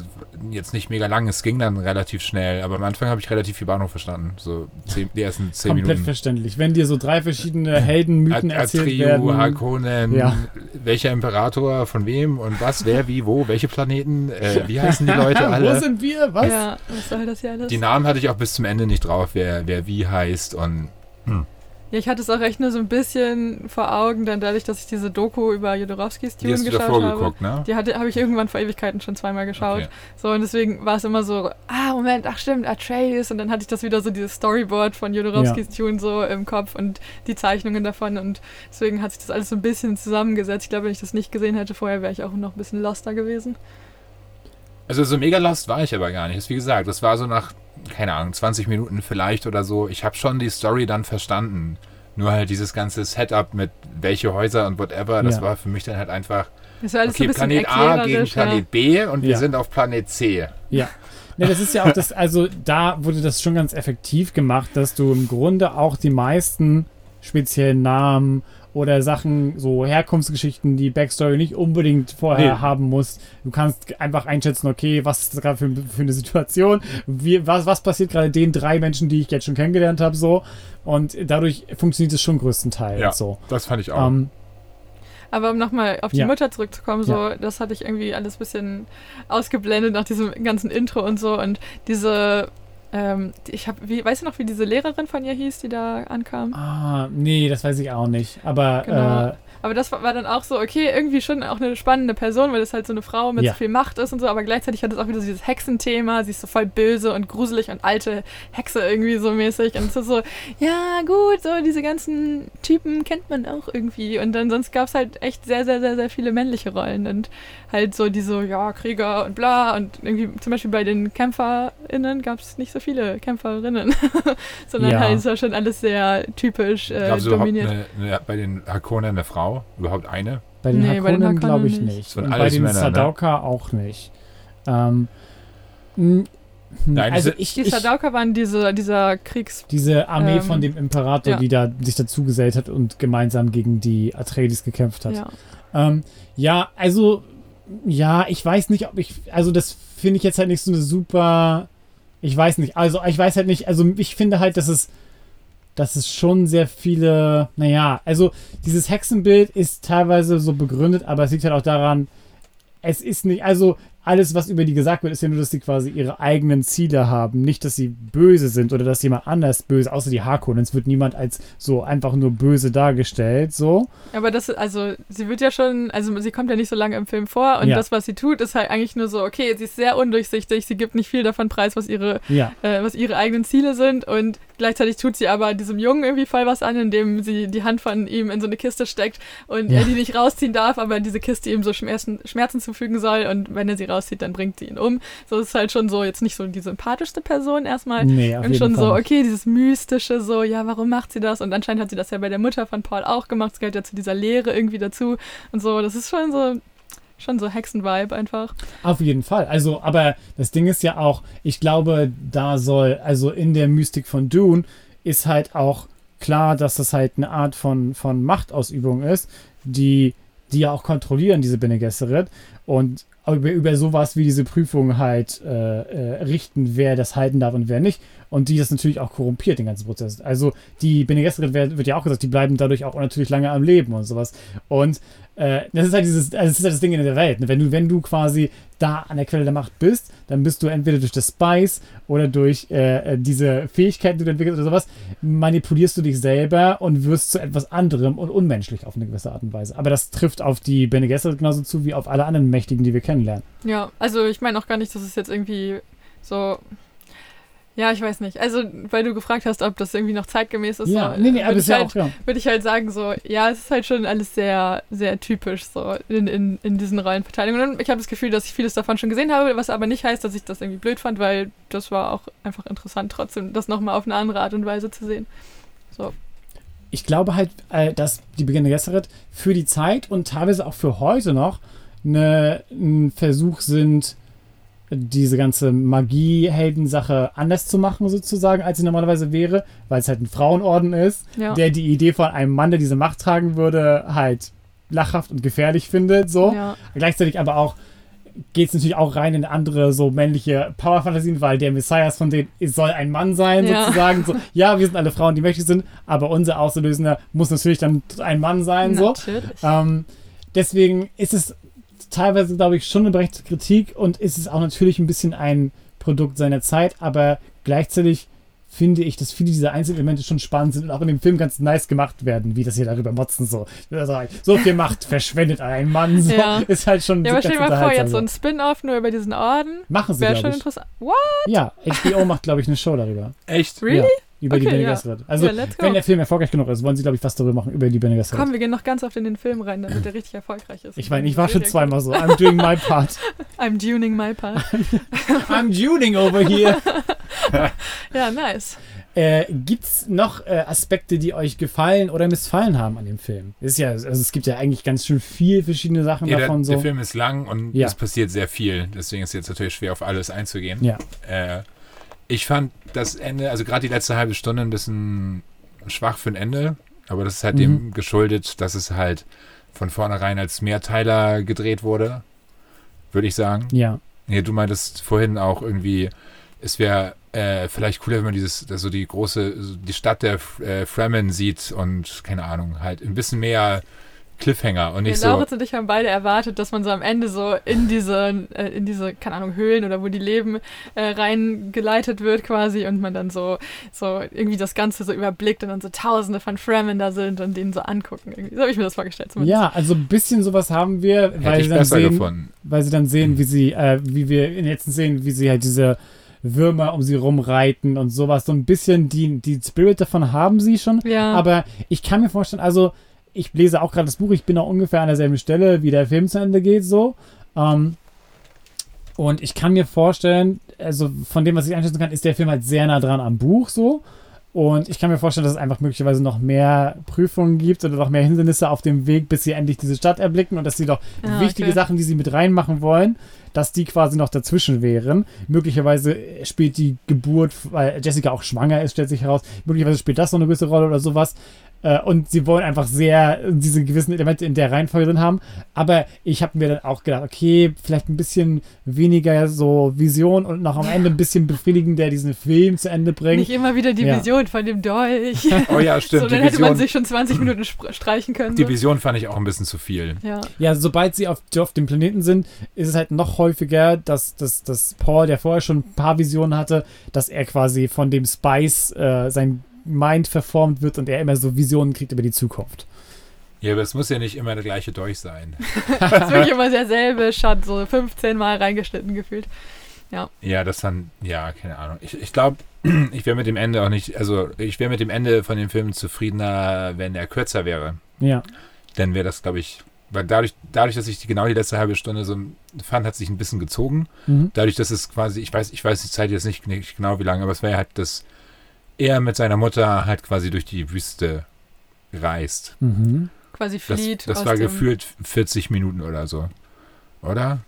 jetzt nicht mega lang, es ging dann relativ schnell, aber am Anfang habe ich relativ viel Bahnhof verstanden. So zehn, die ersten zehn
Komplett
Minuten.
verständlich. Wenn dir so drei verschiedene Heldenmythen
At-
erzählt
Atreyu,
werden.
Harkonnen,
Ja.
welcher Imperator, von wem und was, wer, wie, wo, welche Planeten, äh, wie heißen die Leute
Wo
alle?
sind wir? Was?
Ja, was soll das hier alles?
Die Namen hatte ich auch bis zum Ende nicht drauf, wer, wer wie heißt und
Ja, ich hatte es auch echt nur so ein bisschen vor Augen, dann dadurch, dass ich diese Doku über Jodorowskis Dune
du
geschaut
davor
habe.
geguckt, ne?
Die habe ich irgendwann vor Ewigkeiten schon zweimal geschaut.
Okay.
So, und deswegen war es immer so, ah, Moment, ach stimmt, Atreus. Und dann hatte ich das wieder so, dieses Storyboard von Jodorowskis Tune so im Kopf und die Zeichnungen davon. Und deswegen hat sich das alles so ein bisschen zusammengesetzt. Ich glaube, wenn ich das nicht gesehen hätte vorher, wäre ich auch noch ein bisschen loster gewesen.
Also so mega lost war ich aber gar nicht. Wie gesagt, das war so nach, keine Ahnung, 20 Minuten vielleicht oder so. Ich habe schon die Story dann verstanden. Nur halt dieses ganze Setup mit welche Häuser und whatever, das
Ja.
war für mich dann halt einfach,
Das war alles
okay,
so ein bisschen
Planet A gegen
erklärerisch, ja.
Planet B und wir
Ja.
sind auf Planet C.
Ja. Ne, das ist ja auch das, also da wurde das schon ganz effektiv gemacht, dass du im Grunde auch die meisten speziellen Namen oder Sachen, so Herkunftsgeschichten, die Backstory nicht unbedingt vorher
Nee.
haben musst. Du kannst einfach einschätzen, okay, was ist das gerade für, für eine Situation, wie, was, was passiert gerade den drei Menschen, die ich jetzt schon kennengelernt habe, so. Und dadurch funktioniert es schon größtenteils
Ja.
so.
Das fand ich auch.
Ähm,
Aber um nochmal auf die
Ja.
Mutter zurückzukommen, so, das hatte ich irgendwie alles ein bisschen ausgeblendet nach diesem ganzen Intro und so. Und diese, ähm, ich habe, wie, weißt du noch, wie diese Lehrerin von ihr hieß, die da ankam?
ah, nee, das weiß ich auch nicht. Aber
Genau.
äh,
Aber das war, war dann auch so, okay, irgendwie schon auch eine spannende Person, weil das halt so eine Frau mit
Ja.
so viel Macht ist und so, aber gleichzeitig hat es auch wieder so dieses Hexenthema, sie ist so voll böse und gruselig und alte Hexe irgendwie so mäßig und es ist so, ja gut, so diese ganzen Typen kennt man auch irgendwie und dann sonst gab es halt echt sehr, sehr, sehr, sehr viele männliche Rollen und halt so diese, ja, Krieger und bla und irgendwie zum Beispiel bei den KämpferInnen gab es nicht so viele Kämpferinnen, sondern
Ja.
halt so schon alles sehr typisch äh, dominiert.
eine, eine, bei den Harkonnen eine Frau? Überhaupt eine?
Bei den
Nee,
Harkonnen glaube ich nicht.
nicht.
Und bei den
Männer, ne?
Sadauka auch nicht. Ähm, hm,
Nein,
also
diese-
ich,
Die
ich,
Sadauka waren diese, dieser Kriegs...
diese Armee
ähm,
von dem Imperator,
ja.
die da sich dazugesellt hat und gemeinsam gegen die Atreides gekämpft hat.
Ja.
Ähm, ja, also, ja, ich weiß nicht, ob ich, also das finde ich jetzt halt nicht so eine super, ich weiß nicht, also ich weiß halt nicht, also ich finde halt, dass es, dass es schon sehr viele, naja, also dieses Hexenbild ist teilweise so begründet, aber es liegt halt auch daran, es ist nicht, also alles, was über die gesagt wird, ist ja nur, dass sie quasi ihre eigenen Ziele haben. Nicht, dass sie böse sind oder dass jemand anders böse, außer die Harkonnens wird niemand als so einfach nur böse dargestellt, so.
Aber das, also, sie wird ja schon, also sie kommt ja nicht so lange im Film vor und
Ja.
das, was sie tut, ist halt eigentlich nur so, okay, sie ist sehr undurchsichtig, sie gibt nicht viel davon preis, was ihre,
Ja.
äh, was ihre eigenen Ziele sind und gleichzeitig tut sie aber diesem Jungen irgendwie voll was an, indem sie die Hand von ihm in so eine Kiste steckt und
Ja.
er die nicht rausziehen darf, aber diese Kiste ihm so Schmerzen, Schmerzen zufügen soll und wenn er sie rauszieht, dann bringt sie ihn um. So ist halt schon so jetzt nicht so die sympathischste Person erstmal.
Nee, auf
und schon so,
Fall.
okay, dieses Mystische, so, ja, warum macht sie das? Und anscheinend hat sie das ja bei der Mutter von Paul auch gemacht. Es gehört ja zu dieser Lehre irgendwie dazu. Und so, das ist schon so, schon so Hexenvibe einfach.
Auf jeden Fall. Also, aber das Ding ist ja auch, ich glaube, da soll, also in der Mystik von Dune ist halt auch klar, dass das halt eine Art von, von Machtausübung ist, die, die ja auch kontrollieren, diese Bene Gesserit. Und über, über sowas wie diese Prüfung halt äh, äh, richten, wer das halten darf und wer nicht. Und die das natürlich auch korrumpiert, den ganzen Prozess. Also die Bene Gesserit wird, wird ja auch gesagt, die bleiben dadurch auch natürlich lange am Leben und sowas. Und äh, das ist halt dieses, also das ist halt das Ding in der Welt. Ne? Wenn du, wenn du quasi da an der Quelle der Macht bist, dann bist du entweder durch das Spice oder durch äh, äh, diese Fähigkeiten, die du entwickelst oder sowas, manipulierst du dich selber und wirst zu etwas anderem und unmenschlich auf eine gewisse Art und Weise. Aber das trifft auf die Bene Gesserit genauso zu wie auf alle anderen Mächtigen, die wir kennenlernen.
Ja, also ich meine auch gar nicht, dass es jetzt irgendwie so. Ja, ich weiß nicht. Also, weil du gefragt hast, ob das irgendwie noch zeitgemäß ist,
ja,
so,
nee, nee, aber
ich
ist ja
halt,
auch, ja.
würde ich halt sagen, so, ja, es ist halt schon alles sehr, sehr typisch so in, in, in diesen Rollenverteilungen. Und ich habe das Gefühl, dass ich vieles davon schon gesehen habe, was aber nicht heißt, dass ich das irgendwie blöd fand, weil das war auch einfach interessant, trotzdem das nochmal auf eine andere Art und Weise zu sehen. So.
ich glaube halt, äh, dass die Beginn der Gesserit für die Zeit und teilweise auch für heute noch eine, ein Versuch sind, diese ganze Magie-Heldensache anders zu machen, sozusagen, als sie normalerweise wäre, weil es halt ein Frauenorden ist,
Ja.
der die Idee von einem Mann, der diese Macht tragen würde, halt lachhaft und gefährlich findet, so.
ja.
Gleichzeitig aber auch geht es natürlich auch rein in andere so männliche Power-Fantasien, weil der Messias von denen soll ein Mann sein,
Ja.
sozusagen. So, ja, wir sind alle Frauen, die mächtig sind, aber unser Auslösender muss natürlich dann ein Mann sein, so.
Natürlich.
Ähm, deswegen ist es teilweise, glaube ich, schon eine berechtigte Kritik und ist es auch natürlich ein bisschen ein Produkt seiner Zeit, aber gleichzeitig finde ich, dass viele dieser Einzelelemente schon spannend sind und auch in dem Film ganz nice gemacht werden, wie das hier darüber motzen so. Also, So viel Macht verschwendet ein Mann, so
Ja.
ist halt schon
Ja, aber stell dir mal vor, jetzt so ein Spin-off nur über diesen Orden.
Machen sie,
Wäre schon
ich.
interessant. What?
Ja, HBO macht, glaube ich, eine Show darüber.
Echt?
Really?
Über die
Okay,
Bene
ja.
Gesserit. Also,
Ja,
wenn der Film erfolgreich genug ist, wollen sie, glaube ich, was darüber machen, über die Bene Gesserit.
Komm, wir gehen noch ganz oft in den Film rein, damit der richtig erfolgreich ist.
Ich meine, ich war schon zweimal so. I'm doing my part.
I'm tuning my part.
I'm tuning over here.
ja, nice.
Äh, gibt's noch äh, Aspekte, die euch gefallen oder missfallen haben an dem Film? Ist ja, also es gibt ja eigentlich ganz schön viel verschiedene Sachen
Ja, der,
davon so.
der Film ist lang und
Ja.
es passiert sehr viel. Deswegen ist es jetzt natürlich schwer, auf alles einzugehen.
Ja.
Äh, ich fand das Ende, also gerade die letzte halbe Stunde ein bisschen schwach für ein Ende. Aber das ist halt
Mhm.
dem geschuldet, dass es halt von vornherein als Mehrteiler gedreht wurde. Würde ich sagen.
ja.
Nee, du meintest vorhin auch irgendwie, es wäre äh, vielleicht cooler, wenn man dieses, also die große, die Stadt der äh, Fremen sieht und keine Ahnung, halt ein bisschen mehr Cliffhanger und nicht so.
Lauritz und ich haben beide erwartet, dass man so am Ende so in diese, äh, in diese, keine Ahnung, Höhlen oder wo die leben, äh, reingeleitet wird quasi und man dann so, so irgendwie das Ganze so überblickt und dann so tausende von Fremen da sind und denen so angucken. Irgendwie. So habe ich mir das vorgestellt zumindest.
Ja, also ein bisschen sowas haben wir,
Hätte
weil sie, dann sehen,
gefunden.
weil sie dann sehen, wie sie, äh, wie wir in den letzten sehen, wie sie halt diese Würmer um sie rumreiten und sowas. So ein bisschen die, die Spirit davon haben sie schon.
Ja.
Aber ich kann mir vorstellen, also ich lese auch gerade das Buch, ich bin auch ungefähr an derselben Stelle, wie der Film zu Ende geht, so. Ähm, und ich kann mir vorstellen, also von dem, was ich einschätzen kann, ist der Film halt sehr nah dran am Buch, so. Und ich kann mir vorstellen, dass es einfach möglicherweise noch mehr Prüfungen gibt oder noch mehr Hindernisse auf dem Weg, bis sie endlich diese Stadt erblicken und dass sie doch
Ah,
wichtige
okay.
Sachen, die sie mit reinmachen wollen, dass die quasi noch dazwischen wären. Möglicherweise spielt die Geburt, weil Jessica auch schwanger ist, stellt sich heraus, möglicherweise spielt das noch eine gewisse Rolle oder sowas. Äh, Und sie wollen einfach sehr diese gewissen Elemente in der Reihenfolge drin haben. Aber ich habe mir dann auch gedacht, okay, vielleicht ein bisschen weniger so Vision und noch am Ende ein bisschen befriedigender diesen Film zu Ende bringen.
Nicht immer wieder die
Ja.
Vision von dem Dolch.
Oh ja, stimmt.
so,
die,
dann hätte man sich schon 20 Minuten streichen können.
die. Vision fand ich auch ein bisschen zu viel.
Ja.
Ja, sobald sie auf, auf dem Planeten sind, ist es halt noch häufiger, dass, dass, dass Paul, der vorher schon ein paar Visionen hatte, dass er quasi von dem Spice äh, sein Mind verformt wird und er immer so Visionen kriegt über die Zukunft.
Ja, aber es muss ja nicht immer der gleiche Dolch sein.
Das ist wirklich immer derselbe Shot, so 15 Mal reingeschnitten gefühlt.
Ja, das dann, ja, keine Ahnung. Ich, ich glaube, ich wäre mit dem Ende auch nicht, also ich wäre mit dem Ende von dem Film zufriedener, wenn er kürzer wäre.
Ja.
Dann wäre das, glaube ich, weil dadurch, dadurch, dass ich die, genau die letzte halbe Stunde so fand, hat sich ein bisschen gezogen.
Mhm.
Dadurch, dass es quasi, ich weiß, ich weiß die Zeit jetzt nicht, nicht genau wie lange, aber es war ja halt, dass er mit seiner Mutter halt quasi durch die Wüste reist.
Mhm.
Quasi
Das,
flieht.
das
aus
war
dem,
gefühlt 40 Minuten oder so. Oder?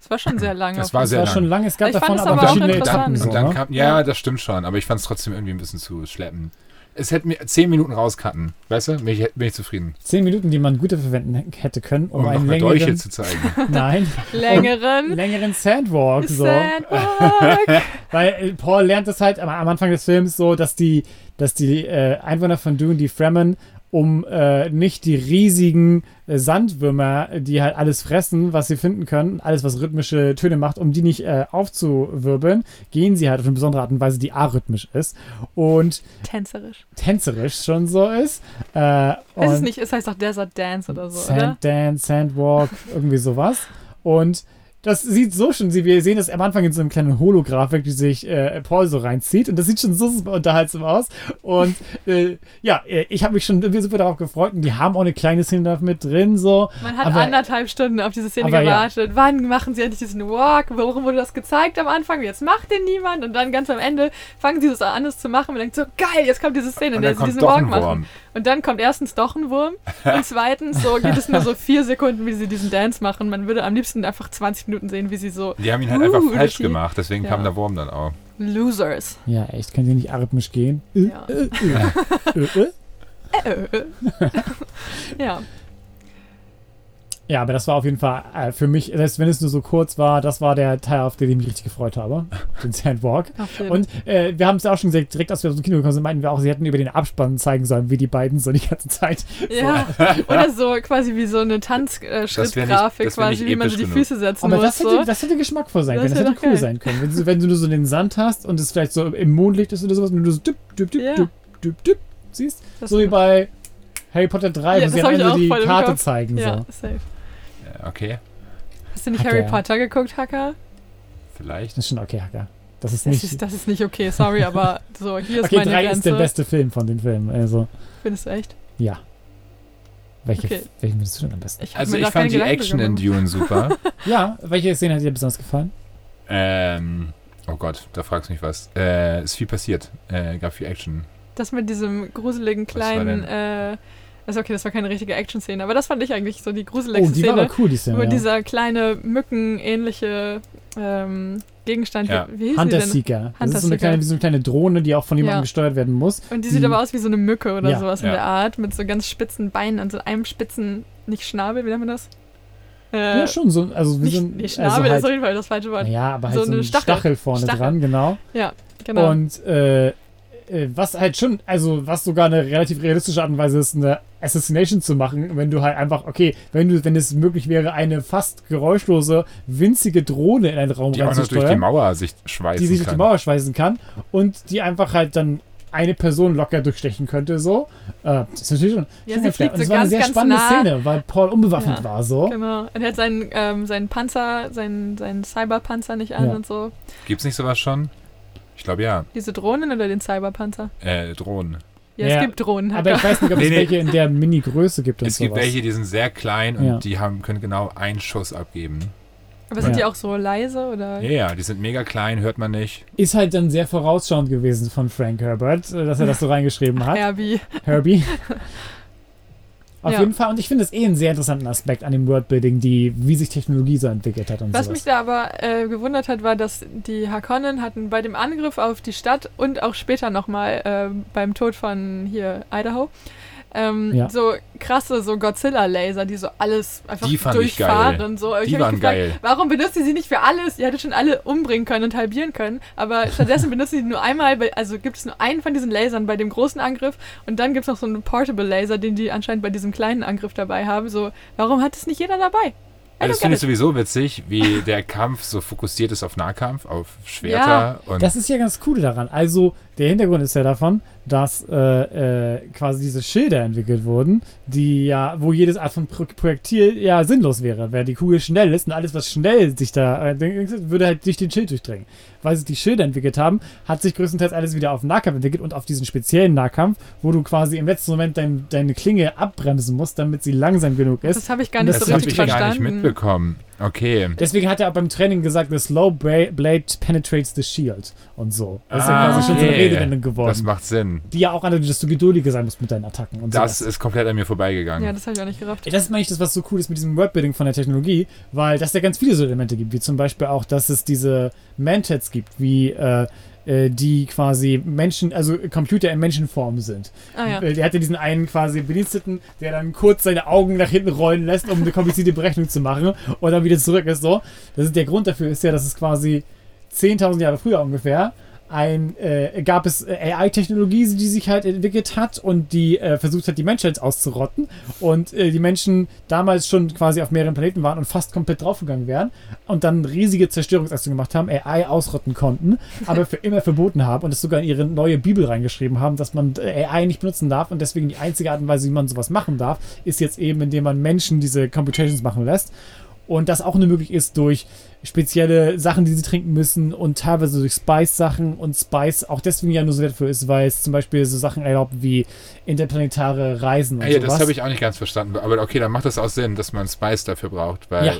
Das war schon sehr lange.
Das war
Das
sehr
war
lang.
schon lang. Es gab
Ich fand
davon
es
aber
aber auch
verschiedene. Etappen. So,
Und dann kam, ja,
Ja.
das stimmt schon, aber ich fand es trotzdem irgendwie ein bisschen zu schleppend. Es hätte mir 10 Minuten rauscutten, weißt du? Bin ich, bin ich zufrieden.
Zehn Minuten, die man gut verwenden hätte können, um,
Um
einen längeren,
zu zeigen.
nein,
Längeren.
längeren Sandwalk. So.
Sandwalk.
Weil äh, Paul lernt es halt am, am Anfang des Films so, dass die, dass die äh, Einwohner von Dune, die Fremen, um äh, nicht die riesigen äh, Sandwürmer, die halt alles fressen, was sie finden können, alles, was rhythmische Töne macht, um die nicht äh, aufzuwirbeln, gehen sie halt auf eine besondere Art und Weise, die arrhythmisch ist und
Tänzerisch.
tänzerisch schon so ist. Äh,
Ist es nicht, es heißt doch Desert Dance oder so, oder?
Sand Dance, Sandwalk, irgendwie sowas. Und das sieht so schon, sie- wir sehen das am Anfang in so einem kleinen Holografik, die sich äh, Paul so reinzieht. Und das sieht schon so super unterhaltsam aus. Und äh, ja, äh, ich habe mich schon irgendwie super darauf gefreut. Und die haben auch eine kleine Szene da mit drin. So.
Man hat
Aber-
anderthalb Stunden auf diese Szene
Aber ja.
gewartet. Wann machen sie endlich diesen Walk? Warum wurde das gezeigt am Anfang? Jetzt macht den niemand. Und dann ganz am Ende fangen sie das an, das zu machen. Und man denkt so, geil, jetzt kommt diese Szene, in
Und
der sie diesen
doch
Walk machen. Und dann kommt erstens doch ein Wurm. und zweitens so geht es nur so vier Sekunden, wie sie diesen Dance machen. Man würde am liebsten einfach 20 Minuten sehen, wie sie so
Die haben ihn halt
Uh,
einfach falsch
Ricky.
gemacht, deswegen
Ja.
kam der Wurm dann auch.
Losers.
Ja, echt, könnt ihr nicht arithmisch gehen?
Ja.
äh, äh, äh, äh.
ja.
Ja, aber das war auf jeden Fall äh, für mich, selbst wenn es nur so kurz war, das war der Teil, auf den ich mich richtig gefreut habe. Den Sandwalk. Und äh, wir haben es ja auch schon gesagt, direkt als wir aus dem Kino gekommen sind, meinten wir auch, sie hätten über den Abspann zeigen sollen, wie die beiden so die ganze Zeit.
Ja, oder so quasi wie so eine Tanzschrittgrafik,
nicht
quasi, wie man so die
genug.
Füße setzen
Aber
muss.
das hätte,
so.
das hätte geschmackvoll sein
Das
können. Das hätte cool
geil.
sein können. Wenn, du- wenn du nur so den Sand hast und es vielleicht so im Mondlicht ist oder sowas und du so düpp, düpp, düpp,
Ja.
düpp, düpp, düpp, siehst.
Das
so wie bei Harry Potter 3,
Ja,
wo sie am Ende die Karte zeigen.
Ja,
So.
safe.
Okay,
Hast du nicht
Hat
Harry
er.
Potter geguckt, Hacker?
vielleicht.
Das ist schon okay, Hacker. Das ist
Das
nicht.
ist, das ist nicht okay, sorry, aber so, hier ist
okay,
meine
3
Grenze.
ist der beste Film von den Filmen. Also,
Findest du echt?
ja. Welche,
Okay.
welchen findest du denn am besten?
Ich
Also ich fand die
Gedanken
Action in
drüber
Dune super.
Ja, welche Szene hat dir besonders gefallen?
ähm, oh Gott, da fragst du mich was. Äh, ist viel passiert. Äh, gab viel Action.
Das mit diesem gruseligen
Was war
kleinen,
denn?
äh, also okay, das war keine richtige Action-Szene, aber das fand ich eigentlich so die
Oh,
gruseligste
die war
Szene.
aber cool, die Szene.
Wo
Ja.
dieser kleine Mücken-ähnliche ähm, Gegenstand,
Ja.
wie hieß
Hunter
die denn?
Seeker. Das
Hunter
ist so eine, kleine, wie so eine kleine Drohne, die auch von jemandem
Ja.
gesteuert werden muss.
Und die sieht
Die-
aber aus wie so eine Mücke oder
Ja.
sowas in der Art, mit so ganz spitzen Beinen und so einem spitzen, nicht Schnabel, wie nennt man das? Äh,
ja, schon so. Also, wie
nicht,
so ein,
nicht Schnabel
also
ist
halt,
auf jeden Fall das falsche Wort.
Ja, aber halt
so
so,
eine
ein
Stachel.
Stachel, vorne
Stachel.
dran, genau.
Ja, genau.
Und äh, was halt schon, also was sogar eine relativ realistische Art und Weise ist, eine Assassination zu machen, wenn du halt einfach, okay, wenn du, wenn es möglich wäre, eine fast geräuschlose, winzige Drohne in einen Raum
Die auch noch durch die
reinzusteuern,
Mauer sich schweißen
die sich durch
kann.
die Mauer schweißen kann und die einfach halt dann eine Person locker durchstechen könnte, so. Äh, das ist natürlich schon.
Ja,
schon
sie fliegt
und
so
es war eine sehr
ganz
spannende
nah.
Szene, weil Paul unbewaffnet
Ja.
war, so.
Genau. Und er hat seinen, ähm, seinen Panzer, seinen, seinen Cyberpanzer nicht an
Ja.
und so.
Gibt's nicht sowas schon? Ich glaube ja.
Diese Drohnen oder den Cyberpanzer?
Äh, Drohnen.
Ja,
Ja,
es gibt Drohnen.
Aber ich weiß nicht, ob es
Nee, nee.
welche in der Mini-Größe gibt und
Es gibt
sowas.
welche, die sind sehr klein und
Ja.
die haben, können genau einen Schuss abgeben.
Aber sind
Ja.
die auch so leise oder?
Ja, ja, die sind mega klein, hört man nicht.
Ist halt dann sehr vorausschauend gewesen von Frank Herbert, äh, dass er das so reingeschrieben hat.
Herbie.
Herbie. Auf
Ja.
jeden Fall. Und ich finde es eh einen sehr interessanten Aspekt an dem Worldbuilding, die, wie sich Technologie so entwickelt hat und
Was
sowas.
mich da aber äh, gewundert hat, war, dass die Harkonnen hatten bei dem Angriff auf die Stadt und auch später nochmal äh, beim Tod von hier Idaho ähm,
Ja.
so krasse so Godzilla-Laser, die so alles einfach
Die fand ich
durchfahren
geil.
und so. Ich
Die
hab mich
waren
gefragt,
geil.
Warum benutzt ihr sie nicht für alles? Ihr hättet schon alle umbringen können und halbieren können, aber stattdessen benutzt ihr sie nur einmal, bei, also gibt es nur einen von diesen Lasern bei dem großen Angriff und dann gibt es noch so einen Portable Laser, den die anscheinend bei diesem kleinen Angriff dabei haben. So, warum hat es nicht jeder dabei?
Also das finde ich sowieso witzig, wie der Kampf so fokussiert ist auf Nahkampf, auf Schwerter und
Das ist ja ganz cool daran. Also, der Hintergrund ist ja davon, dass äh, äh, quasi diese Schilder entwickelt wurden, die ja, wo jedes Art von Pro Projektil ja sinnlos wäre. Wäre die Kugel schnell ist und alles, was schnell sich da, äh, würde halt durch den Schild durchdringen. Weil sie die Schilder entwickelt haben, hat sich größtenteils alles wieder auf Nahkampf entwickelt und auf diesen speziellen Nahkampf, wo du quasi im letzten Moment dein, deine Klinge abbremsen musst, damit sie langsam genug ist.
Das habe ich gar nicht
das
so
Das habe
richtig
ich gar nicht
verstanden.
mitbekommen. Okay.
Deswegen hat er auch beim Training gesagt, the slow blade penetrates the shield und so. Das ist ja
Ah,
quasi schon so eine
okay.
Redewendung geworden.
Das macht Sinn.
die ja auch an, dass du geduldiger sein musst mit deinen Attacken und
Das
sowas.
ist komplett an mir vorbeigegangen.
Ja, das habe ich auch nicht gerafft.
Das ist eigentlich das, was so cool ist mit diesem Wordbuilding von der Technologie, weil das ja ganz viele so Elemente gibt, wie zum Beispiel auch, dass es diese Mantats gibt, wie äh, die quasi Menschen, also Computer in Menschenform sind.
Ah ja.
Äh, Der hatte diesen einen quasi Bediensteten, der dann kurz seine Augen nach hinten rollen lässt, um eine komplizierte Berechnung zu machen und dann wieder zurück ist so. Das ist der Grund dafür ist ja, dass es quasi 10.000 Jahre früher ungefähr ein, äh, gab es äh, AI-Technologie, die sich halt entwickelt hat und die äh, versucht hat, die Menschheit auszurotten. Und äh, die Menschen damals schon quasi auf mehreren Planeten waren und fast komplett draufgegangen wären und dann riesige Zerstörungsaktionen gemacht haben, AI ausrotten konnten, aber für immer verboten haben und es sogar in ihre neue Bibel reingeschrieben haben, dass man äh, AI nicht benutzen darf und deswegen die einzige Art und Weise, wie man sowas machen darf, ist jetzt eben, indem man Menschen diese Computations machen lässt. Und das auch nur möglich ist durch spezielle Sachen, die sie trinken müssen und teilweise durch Spice-Sachen und Spice auch deswegen ja nur so wertvoll ist, weil es zum Beispiel so Sachen erlaubt wie interplanetare Reisen und
Ah, ja,
sowas.
das habe ich auch nicht ganz verstanden. Aber okay, dann macht das auch Sinn, dass man Spice dafür braucht, weil,
Ja.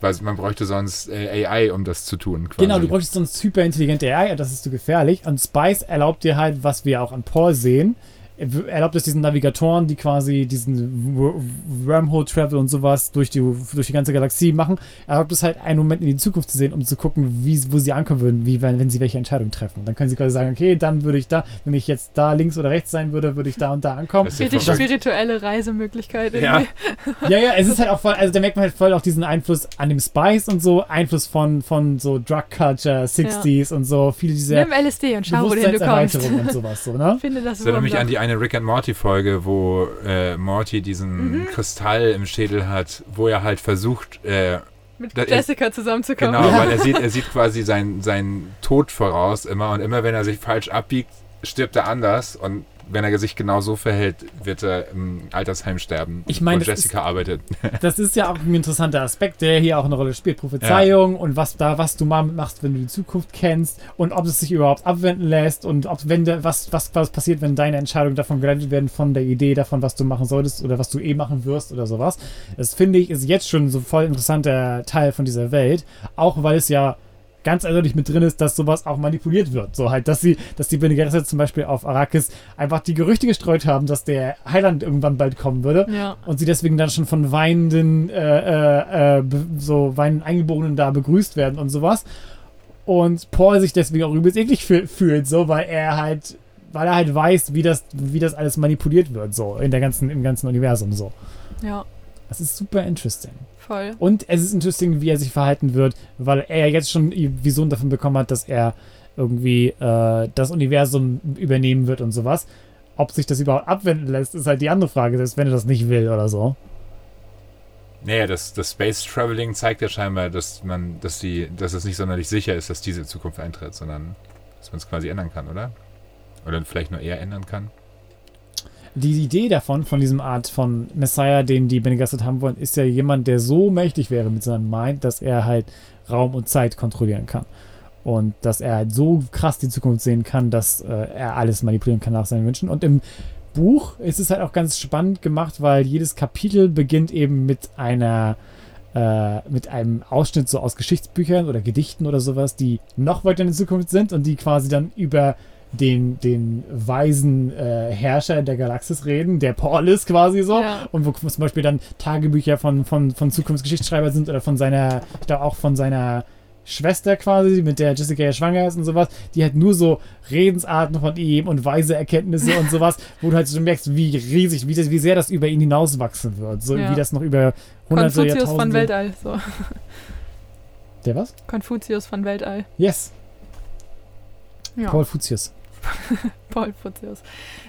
weil man bräuchte sonst äh, AI, um das zu tun. Quasi.
Genau, du bräuchtest sonst hyperintelligente AI, und das ist zu gefährlich. Und Spice erlaubt dir halt, was wir auch an Paul sehen, erlaubt es diesen Navigatoren, die quasi diesen Wor- Wormhole-Travel und sowas durch die, durch die ganze Galaxie machen, erlaubt es halt einen Moment in die Zukunft zu sehen, um zu gucken, wie, wo sie ankommen würden, wie, wenn, wenn sie welche Entscheidung treffen. Dann können sie quasi sagen, okay, dann würde ich da, wenn ich jetzt da links oder rechts sein würde, würde ich da und da ankommen.
Das ist ja verrückt.
spirituelle Reisemöglichkeit
Ja.
irgendwie.
Ja, ja, es ist halt auch voll, also da merkt man halt voll auch diesen Einfluss an dem Spice und so, Einfluss von, von so Drug Culture, 60s und so, viele dieser
Nimm LSD und schau, wohin du kommst.
Und sowas so, ne?
Finde das
Das erinnert mich an die eine Rick and Morty Folge, wo äh, Morty diesen
Mhm.
Kristall im Schädel hat, wo er halt versucht, äh,
Mit Jessica zusammenzukommen.
genau,
Ja.
weil er sieht, er sieht quasi seinen, seinen Tod voraus immer und immer wenn er sich falsch abbiegt, stirbt er anders und wenn er sich genau so verhält, wird er im Altersheim sterben.
Ich meine, das
Jessica arbeitet.
Das ist ja auch ein interessanter Aspekt, der hier auch eine Rolle spielt. Prophezeiung und was da, was du mal machst, wenn du die Zukunft kennst und ob es sich überhaupt abwenden lässt und ob, wenn der, was, was, was passiert, wenn deine Entscheidungen davon geleitet werden von der Idee davon, was du machen solltest oder was du eh machen wirst oder sowas. Das finde ich ist jetzt schon so voll interessanter Teil von dieser Welt, auch weil es ja ganz eindeutig mit drin ist, dass sowas auch manipuliert wird. So halt, dass sie, dass die Bene Gesserit zum Beispiel auf Arrakis einfach die Gerüchte gestreut haben, dass der Heiland irgendwann bald kommen würde
Ja.
und sie deswegen dann schon von weinenden, äh, äh, äh, so weinenden Eingeborenen da begrüßt werden und sowas. Und Paul sich deswegen auch übelst eklig fü- fühlt, so, weil er halt, weil er halt weiß, wie das, wie das alles manipuliert wird, so, in der ganzen, im ganzen Universum, so.
ja,
Das ist super interesting.
voll.
Und es ist interesting, wie er sich verhalten wird, weil er jetzt schon die Vision davon bekommen hat, dass er irgendwie äh, das Universum übernehmen wird und sowas. Ob sich das überhaupt abwenden lässt, ist halt die andere Frage, selbst wenn er das nicht will oder so.
Naja, das, das Space Traveling zeigt ja scheinbar, dass man, dass die, dass es nicht sonderlich sicher ist, dass diese Zukunft eintritt, sondern dass man es quasi ändern kann, oder? Oder vielleicht nur eher ändern kann.
Die Idee davon, von diesem Art von Messiah, den die Bene Gesserit haben wollen, ist ja jemand, der so mächtig wäre mit seinem Mind, dass er halt Raum und Zeit kontrollieren kann. Und dass er halt so krass die Zukunft sehen kann, dass äh, er alles manipulieren kann nach seinen Wünschen. Und im Buch ist es halt auch ganz spannend gemacht, weil jedes Kapitel beginnt eben mit einer äh, mit einem Ausschnitt so aus Geschichtsbüchern oder Gedichten oder sowas, die noch weiter in der Zukunft sind und die quasi dann über den, den weisen äh, Herrscher der Galaxis reden, der Paul ist quasi so.
Ja.
Und wo zum Beispiel dann Tagebücher von, von, von Zukunftsgeschichtsschreiber sind oder von seiner, ich glaube auch von seiner Schwester quasi, mit der Jessica ja schwanger ist und sowas, die halt nur so Redensarten von ihm und weise Erkenntnisse und sowas, wo du halt schon merkst, wie riesig, wie, das, wie sehr das über ihn hinauswachsen wird. So
Ja.
wie das noch über hunderte
Konfuzius von
Jahrtausende...
Weltall. So.
Der was?
Konfuzius von Weltall.
Yes,
Ja.
Paul Fuzius.
Paul Fuzius.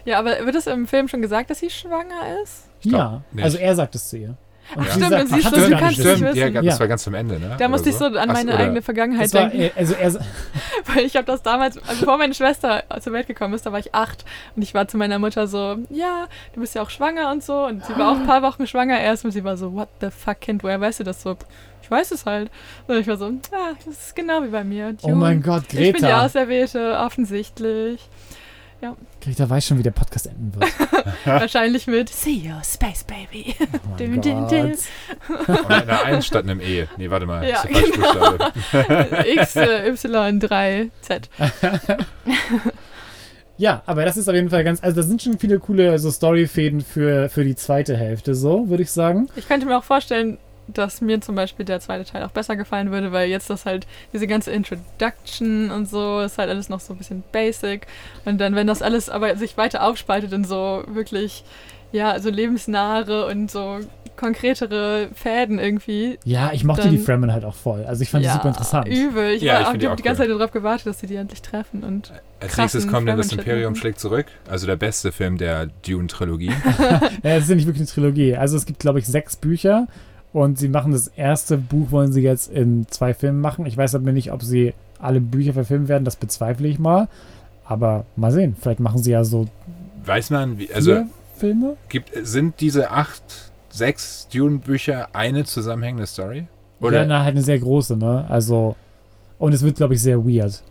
Ja, aber wird es im Film schon gesagt, dass sie schwanger ist?
Glaub
Ja,
nicht.
also er sagt es zu ihr. Und
Ach,
sie
stimmt,
sagt,
und sie
ach,
so,
sie gar
kann's
nicht wissen.
Ja, das war ganz am Ende, ne?
Da musste ich so an
Ach,
meine
oder-
eigene Vergangenheit
war,
denken.
äh, also er,
Weil ich habe das damals, also bevor meine Schwester zur Welt gekommen ist, da war ich acht und ich war zu meiner Mutter so, ja, du bist ja auch schwanger und so und sie war auch ein paar Wochen schwanger erst und sie war so, what the fuck, Kind, woher weißt du das so? Ich weiß es halt. Und ich war so, ah, das ist genau wie bei mir.
Oh mein Gott,
Ich bin die
Greta.
Auserwählte, offensichtlich.
Greta weiß schon, wie der Podcast enden wird.
Wahrscheinlich mit See you, Space Baby.
Oh
dum, dum.
Gott.
Und in der einen statt einem E. Nee, warte mal.
Ja, genau. X, äh, Y, 3, Z.
Ja, aber das ist auf jeden Fall ganz. Also, da sind schon viele coole so Storyfäden für, für die zweite Hälfte, so, würde ich sagen.
Ich könnte mir auch vorstellen, dass mir zum Beispiel der zweite Teil auch besser gefallen würde, weil jetzt das halt, diese ganze Introduction und so, ist halt alles noch so ein bisschen basic. Und dann, wenn das alles aber sich weiter aufspaltet in so wirklich, ja, so lebensnahe und so konkretere Fäden irgendwie.
Ja, ich mochte
Dann-
die Fremen halt auch voll. Also, ich fand die
ja,
super interessant.
Übel. Ich,
Ja,
war,
ich
auch,
find
die,
die
die ganze
cool.
Zeit darauf gewartet, dass sie die endlich treffen. Und
Als
krassen
nächstes kommt dann das Imperium schlägt zurück. Also der beste Film der Dune-Trilogie.
Ja, es ist ja nicht wirklich eine Trilogie. Also, es gibt, glaube ich, sechs Bücher. Und sie machen das erste Buch, wollen sie jetzt in zwei Filmen machen. Ich weiß aber nicht, ob sie alle Bücher verfilmen werden. Das bezweifle ich mal. Aber mal sehen. Vielleicht machen sie ja so
Weiß man, wie, also
vier Filme.
gibt, sind diese acht, sechs Dune-Bücher eine zusammenhängende Story? Oder?
Ja, na, halt eine sehr große, ne? Also. Und es wird, glaube ich, sehr weird.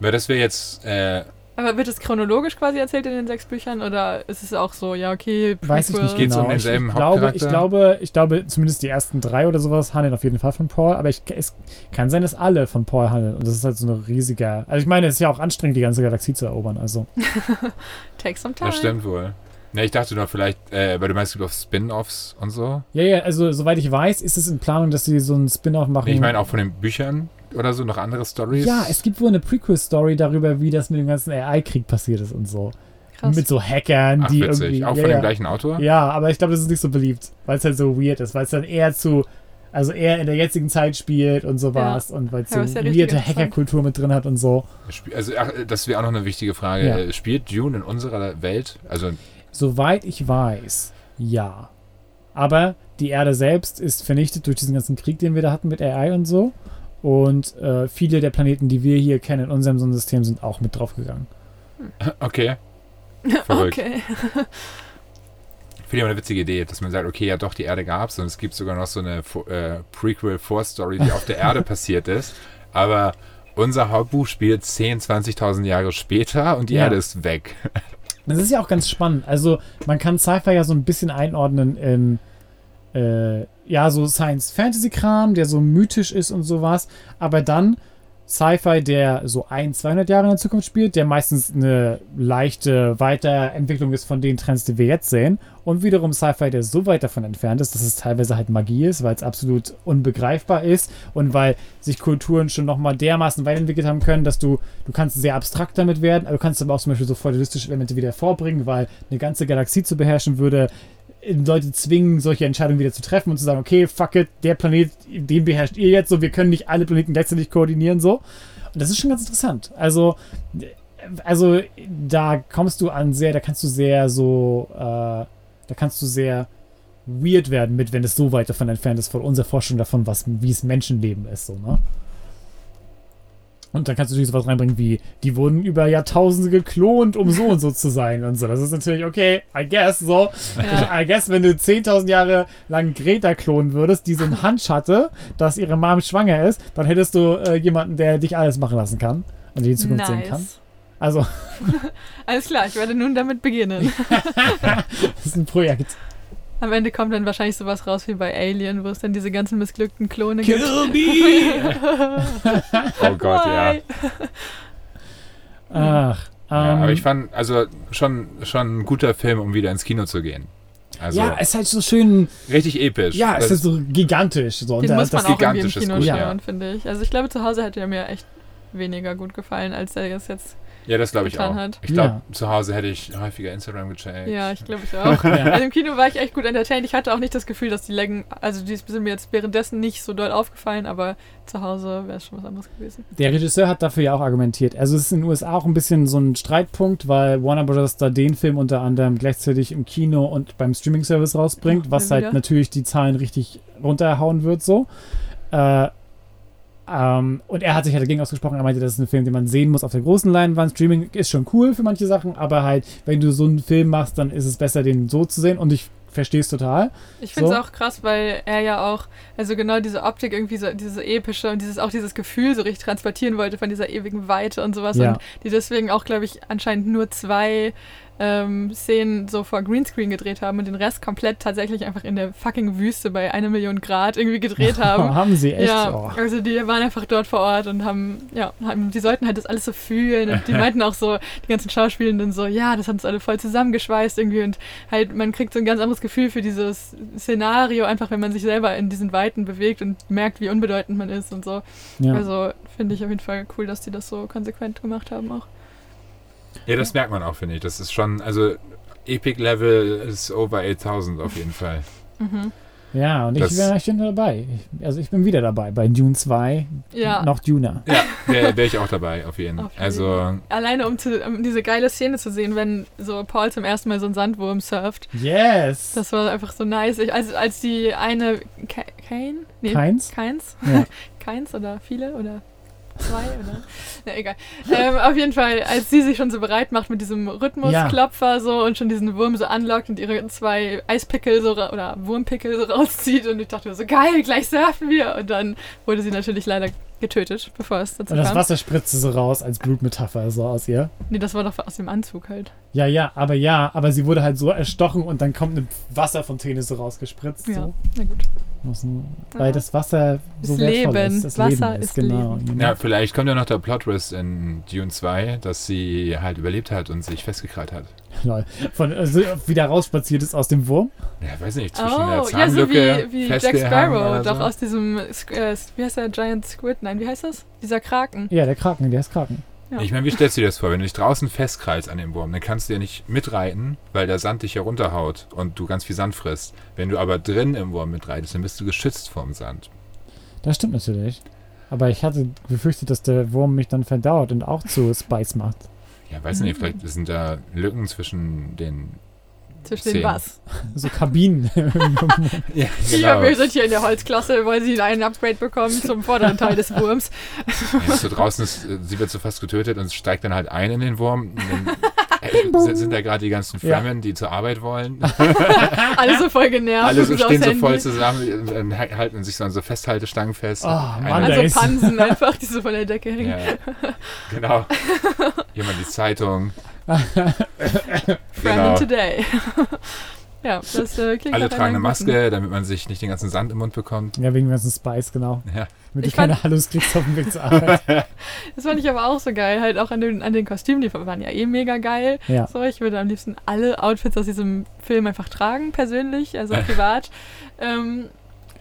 Weil das wäre jetzt, äh,
aber wird es chronologisch quasi erzählt in den sechs Büchern oder ist es auch so, ja, okay,
Weiß ich nicht
Prequel?
Geht's um
genau.
denselben
ich, ich, glaube, ich glaube, ich glaube, zumindest die ersten drei oder sowas handeln auf jeden Fall von Paul, aber ich, es kann sein, dass alle von Paul handeln. Und das ist halt so eine riesige. Also ich meine, es ist ja auch anstrengend, die ganze Galaxie zu erobern. Also.
Take some time.
das stimmt wohl. Ne, ich dachte nur vielleicht, äh, weil du meinst, es gibt auch Spin-Offs und so.
Ja, ja, also soweit ich weiß, ist es in Planung, dass sie so einen Spin-off machen.
Nee, ich meine auch von den Büchern oder so, noch andere Stories.
ja, es gibt wohl eine Prequel-Story darüber, wie das mit dem ganzen AI-Krieg passiert ist und so.
Krass.
Mit so Hackern,
Ach,
die
witzig.
irgendwie.
Auch
ja,
von
ja.
dem gleichen Autor?
Ja, aber ich glaube, das ist nicht so beliebt, weil es halt so weird ist, weil es dann eher zu, also eher in der jetzigen Zeit spielt und sowas und weil es
Ja,
so
ja
weirde. Hackerkultur mit drin hat und so.
Also, ach, das wäre auch noch eine wichtige Frage.
Ja.
Äh, Spielt Dune in unserer Welt? Also,
Soweit ich weiß, ja. Aber die Erde selbst ist vernichtet durch diesen ganzen Krieg, den wir da hatten mit AI und so. Und äh, viele der Planeten, die wir hier kennen in unserem Sonnensystem, sind auch mit draufgegangen.
okay. Verrückt.
Okay.
Finde ich aber eine witzige Idee, dass man sagt, okay, ja doch, die Erde gab es und es gibt sogar noch so eine äh, Prequel-Vorstory, die auf der Erde passiert ist. Aber unser Hauptbuch spielt 10.000, 20.000 Jahre später und die
Ja.
Erde ist weg.
Das ist ja auch ganz spannend. Also, man kann Sci-Fi ja so ein bisschen einordnen in, äh, ja, so Science-Fantasy-Kram, der so mythisch ist und sowas. Aber dann Sci-Fi, der so ein, 200 Jahre in der Zukunft spielt, der meistens eine leichte Weiterentwicklung ist von den Trends, die wir jetzt sehen. Und wiederum Sci-Fi, der so weit davon entfernt ist, dass es teilweise halt Magie ist, weil es absolut unbegreifbar ist und weil sich Kulturen schon nochmal dermaßen weiterentwickelt haben können, dass du, du kannst sehr abstrakt damit werden, aber du kannst aber auch zum Beispiel so feudalistische Elemente wieder vorbringen, weil eine ganze Galaxie zu beherrschen würde Leute zwingen, solche Entscheidungen wieder zu treffen und zu sagen, okay, fuck it, der Planet, den beherrscht ihr jetzt so, wir können nicht alle Planeten gleichzeitig koordinieren, so. Und das ist schon ganz interessant. Also, also da kommst du an sehr, da kannst du sehr so, äh, da kannst du sehr weird werden mit, wenn es so weit davon entfernt ist, von unserer Vorstellung davon, was, wie es Menschenleben ist, so, ne? Und dann kannst du natürlich sowas reinbringen wie, die wurden über Jahrtausende geklont, um so und so zu sein und so. Das ist natürlich okay, I guess, so.
Ja.
I guess, wenn du 10.000 Jahre lang Greta klonen würdest, die so einen Hunch hatte, dass ihre Mom schwanger ist, dann hättest du äh, jemanden, der dich alles machen lassen kann und die die Zukunft sehen kann.
Nice.
Also,
Alles klar, ich werde nun damit beginnen.
das ist ein Projekt.
Am Ende kommt dann wahrscheinlich sowas raus wie bei Alien, wo es dann diese ganzen missglückten Klone gibt.
Oh Gott, ja.
Why?
Ach,
ja.
ähm,
Aber ich fand, also schon, schon ein guter Film, um wieder ins Kino zu gehen. Also
ja, es ist halt so schön,
richtig episch.
ja, es ist so gigantisch. So. Und
Den
da-
muss man
das,
auch irgendwie im
gigantisch
Kino
gut,
ja.
schauen, finde ich. Also ich glaube, zu Hause hätte er mir echt weniger gut gefallen, als er das jetzt.
Ja, das glaube ich
getan
auch.
hat.
Ich glaube,
Ja.
zu Hause hätte ich häufiger Instagram gecheckt.
Ja, ich glaube ich auch.
Ja.
Also im Kino war ich echt gut entertained. Ich hatte auch nicht das Gefühl, dass die Längen, also die sind mir jetzt währenddessen nicht so doll aufgefallen, aber zu Hause wäre es schon was anderes gewesen.
Der Regisseur hat dafür ja auch argumentiert. Also es ist in den USA auch ein bisschen so ein Streitpunkt, weil Warner Bros. da den Film unter anderem gleichzeitig im Kino und beim Streaming-Service rausbringt,
Ach,
was halt
wieder.
natürlich die Zahlen richtig runterhauen wird so. Äh, Ähm, und er hat sich halt dagegen ausgesprochen. Er meinte, das ist ein Film, den man sehen muss auf der großen Leinwand. Streaming ist schon cool für manche Sachen, aber halt, wenn du so einen Film machst, dann ist es besser, den so zu sehen. Und ich verstehe es total.
Ich finde es
So.
auch krass, weil er ja auch, also genau diese Optik irgendwie so, diese epische und dieses auch dieses Gefühl so richtig transportieren wollte von dieser ewigen Weite und sowas.
Ja.
Und die deswegen auch, glaube ich, anscheinend nur zwei ähm, Szenen so vor Greenscreen gedreht haben und den Rest komplett tatsächlich einfach in der fucking Wüste bei einer Million Grad irgendwie gedreht haben.
haben sie echt.
Ja,
Oh.
also die waren einfach dort vor Ort und haben, ja, haben, die sollten halt das alles so fühlen und die meinten auch so, die ganzen Schauspielenden so, ja, das hat uns alle voll zusammengeschweißt irgendwie und halt, man kriegt so ein ganz anderes Gefühl für dieses Szenario, einfach wenn man sich selber in diesen Weiten bewegt und merkt, wie unbedeutend man ist und so.
Ja.
Also finde ich auf jeden Fall cool, dass die das so konsequent gemacht haben auch.
Ja, das merkt man auch, finde ich. Das ist schon, also Epic Level ist over 8000 auf jeden Fall.
Mhm.
ja, und ich,
Das-
wär, ich bin dabei. Ich, also ich bin wieder dabei bei Dune 2.
Ja.
Noch Duner.
Ja, wäre wär ich auch dabei, auf jeden
Auf
Fall. Also,
Alleine um, zu, um diese geile Szene zu sehen, wenn so Paul zum ersten Mal so einen Sandwurm surft.
Yes!
Das war einfach so nice. Ich, als, als die eine Ka- Kane? Nee,
Keins?
Keins?
Ja.
Keins oder viele oder zwei oder? Na egal. Ähm, auf jeden Fall, als sie sich schon so bereit macht mit diesem Rhythmusklopfer so und schon diesen Wurm so anlockt und ihre zwei Eispickel so oder Wurmpickel so rauszieht und ich dachte mir so geil, gleich surfen wir und dann wurde sie natürlich leider getötet, bevor es dazu
Und das
kam.
Wasser spritzte so raus als Blutmetapher so aus ihr.
Nee, das war doch aus dem Anzug halt.
Ja, ja, aber ja, aber sie wurde halt so erstochen und dann kommt eine Wasserfontäne so rausgespritzt.
Ja,
So.
na gut.
Weil das Wasser so
Ist
wertvoll
Leben.
ist. Das
Wasser
Leben ist,
ist
genau.
Leben.
ja, vielleicht kommt ja noch der Plot-Twist in Dune 2, dass sie halt überlebt hat und sich festgekrallt hat.
Lol. Von, also wieder rausspaziert ist aus dem Wurm.
Ja, weiß nicht, zwischen der
Oh, ja, so
Zahnlücke
wie, wie Jack Sparrow, doch
so.
aus diesem, äh, wie heißt der, Giant Squid? Nein, wie heißt das? Dieser Kraken.
Ja, der Kraken, der ist Kraken.
Ja.
Ich meine, wie stellst du dir das vor? Wenn du dich draußen festkreist an dem Wurm, dann kannst du ja nicht mitreiten, weil der Sand dich herunterhaut und du ganz viel Sand frisst. Wenn du aber drin im Wurm mitreitest, dann bist du geschützt vom Sand.
Das stimmt natürlich. Aber ich hatte befürchtet, dass der Wurm mich dann verdauert und auch zu Spice macht.
Ja, weiß nicht, vielleicht sind da Lücken zwischen den.
Zwischen den was?
So Kabinen.
Ja,
Hier, wir sind hier in der Holzklasse, weil sie einen Upgrade bekommen zum vorderen Teil des Wurms.
Ja, so draußen ist, äh, sie wird so fast getötet und steigt dann halt ein in den Wurm. Dann, äh, sind, sind da gerade die ganzen
Ja.
Fremen, die zur Arbeit wollen.
Alle so voll genervt.
Alle so stehen so voll zusammen halten sich so an so Festhaltestangen fest.
Oh, Mann.
Also Pansen einfach, die so von der Decke hängen.
ja, genau. Jemand die Zeitung.
Fremen
Genau.
Today. ja, das äh, klingt
Alle tragen eine Maske, damit man sich nicht den ganzen Sand im Mund bekommt.
ja, wegen dem ganzen Spice, genau.
Ja.
Damit
Ich
du keine Hallos kriegst auf dem Weg zur Arbeit.
guten- Das fand ich aber auch so geil, halt auch an den, an den Kostümen, die waren ja eh mega geil.
Ja.
So, ich würde am liebsten alle Outfits aus diesem Film einfach tragen, persönlich, also privat. ähm,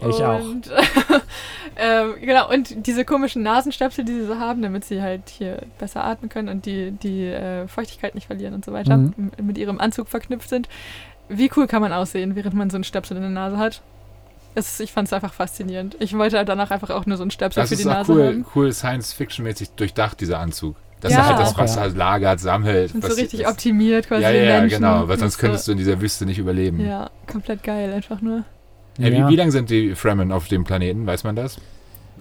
Ich auch.
und, ähm, genau, und diese komischen Nasenstöpsel, die sie so haben, damit sie halt hier besser atmen können und die, die äh, Feuchtigkeit nicht verlieren und so weiter,
Mhm.
mit ihrem Anzug verknüpft sind. Wie cool kann man aussehen, während man so einen Stöpsel in der Nase hat? Es, ist- ich fand es einfach faszinierend. Ich wollte halt danach einfach auch nur so einen Stöpsel
Das
für die
ist auch
Nase
cool,
haben.
cool Science-Fiction-mäßig durchdacht, dieser Anzug. Dass
Ja.
er halt das
Auch, ja.
Wasser lagert, sammelt.
Und so richtig
das-
optimiert quasi
Ja, ja,
Menschen.
genau, weil sonst könntest
so.
du in dieser Wüste nicht überleben.
Ja, komplett geil, einfach nur.
Ja,
Ja.
Wie, wie lange sind die Fremen auf dem Planeten? Weiß man das?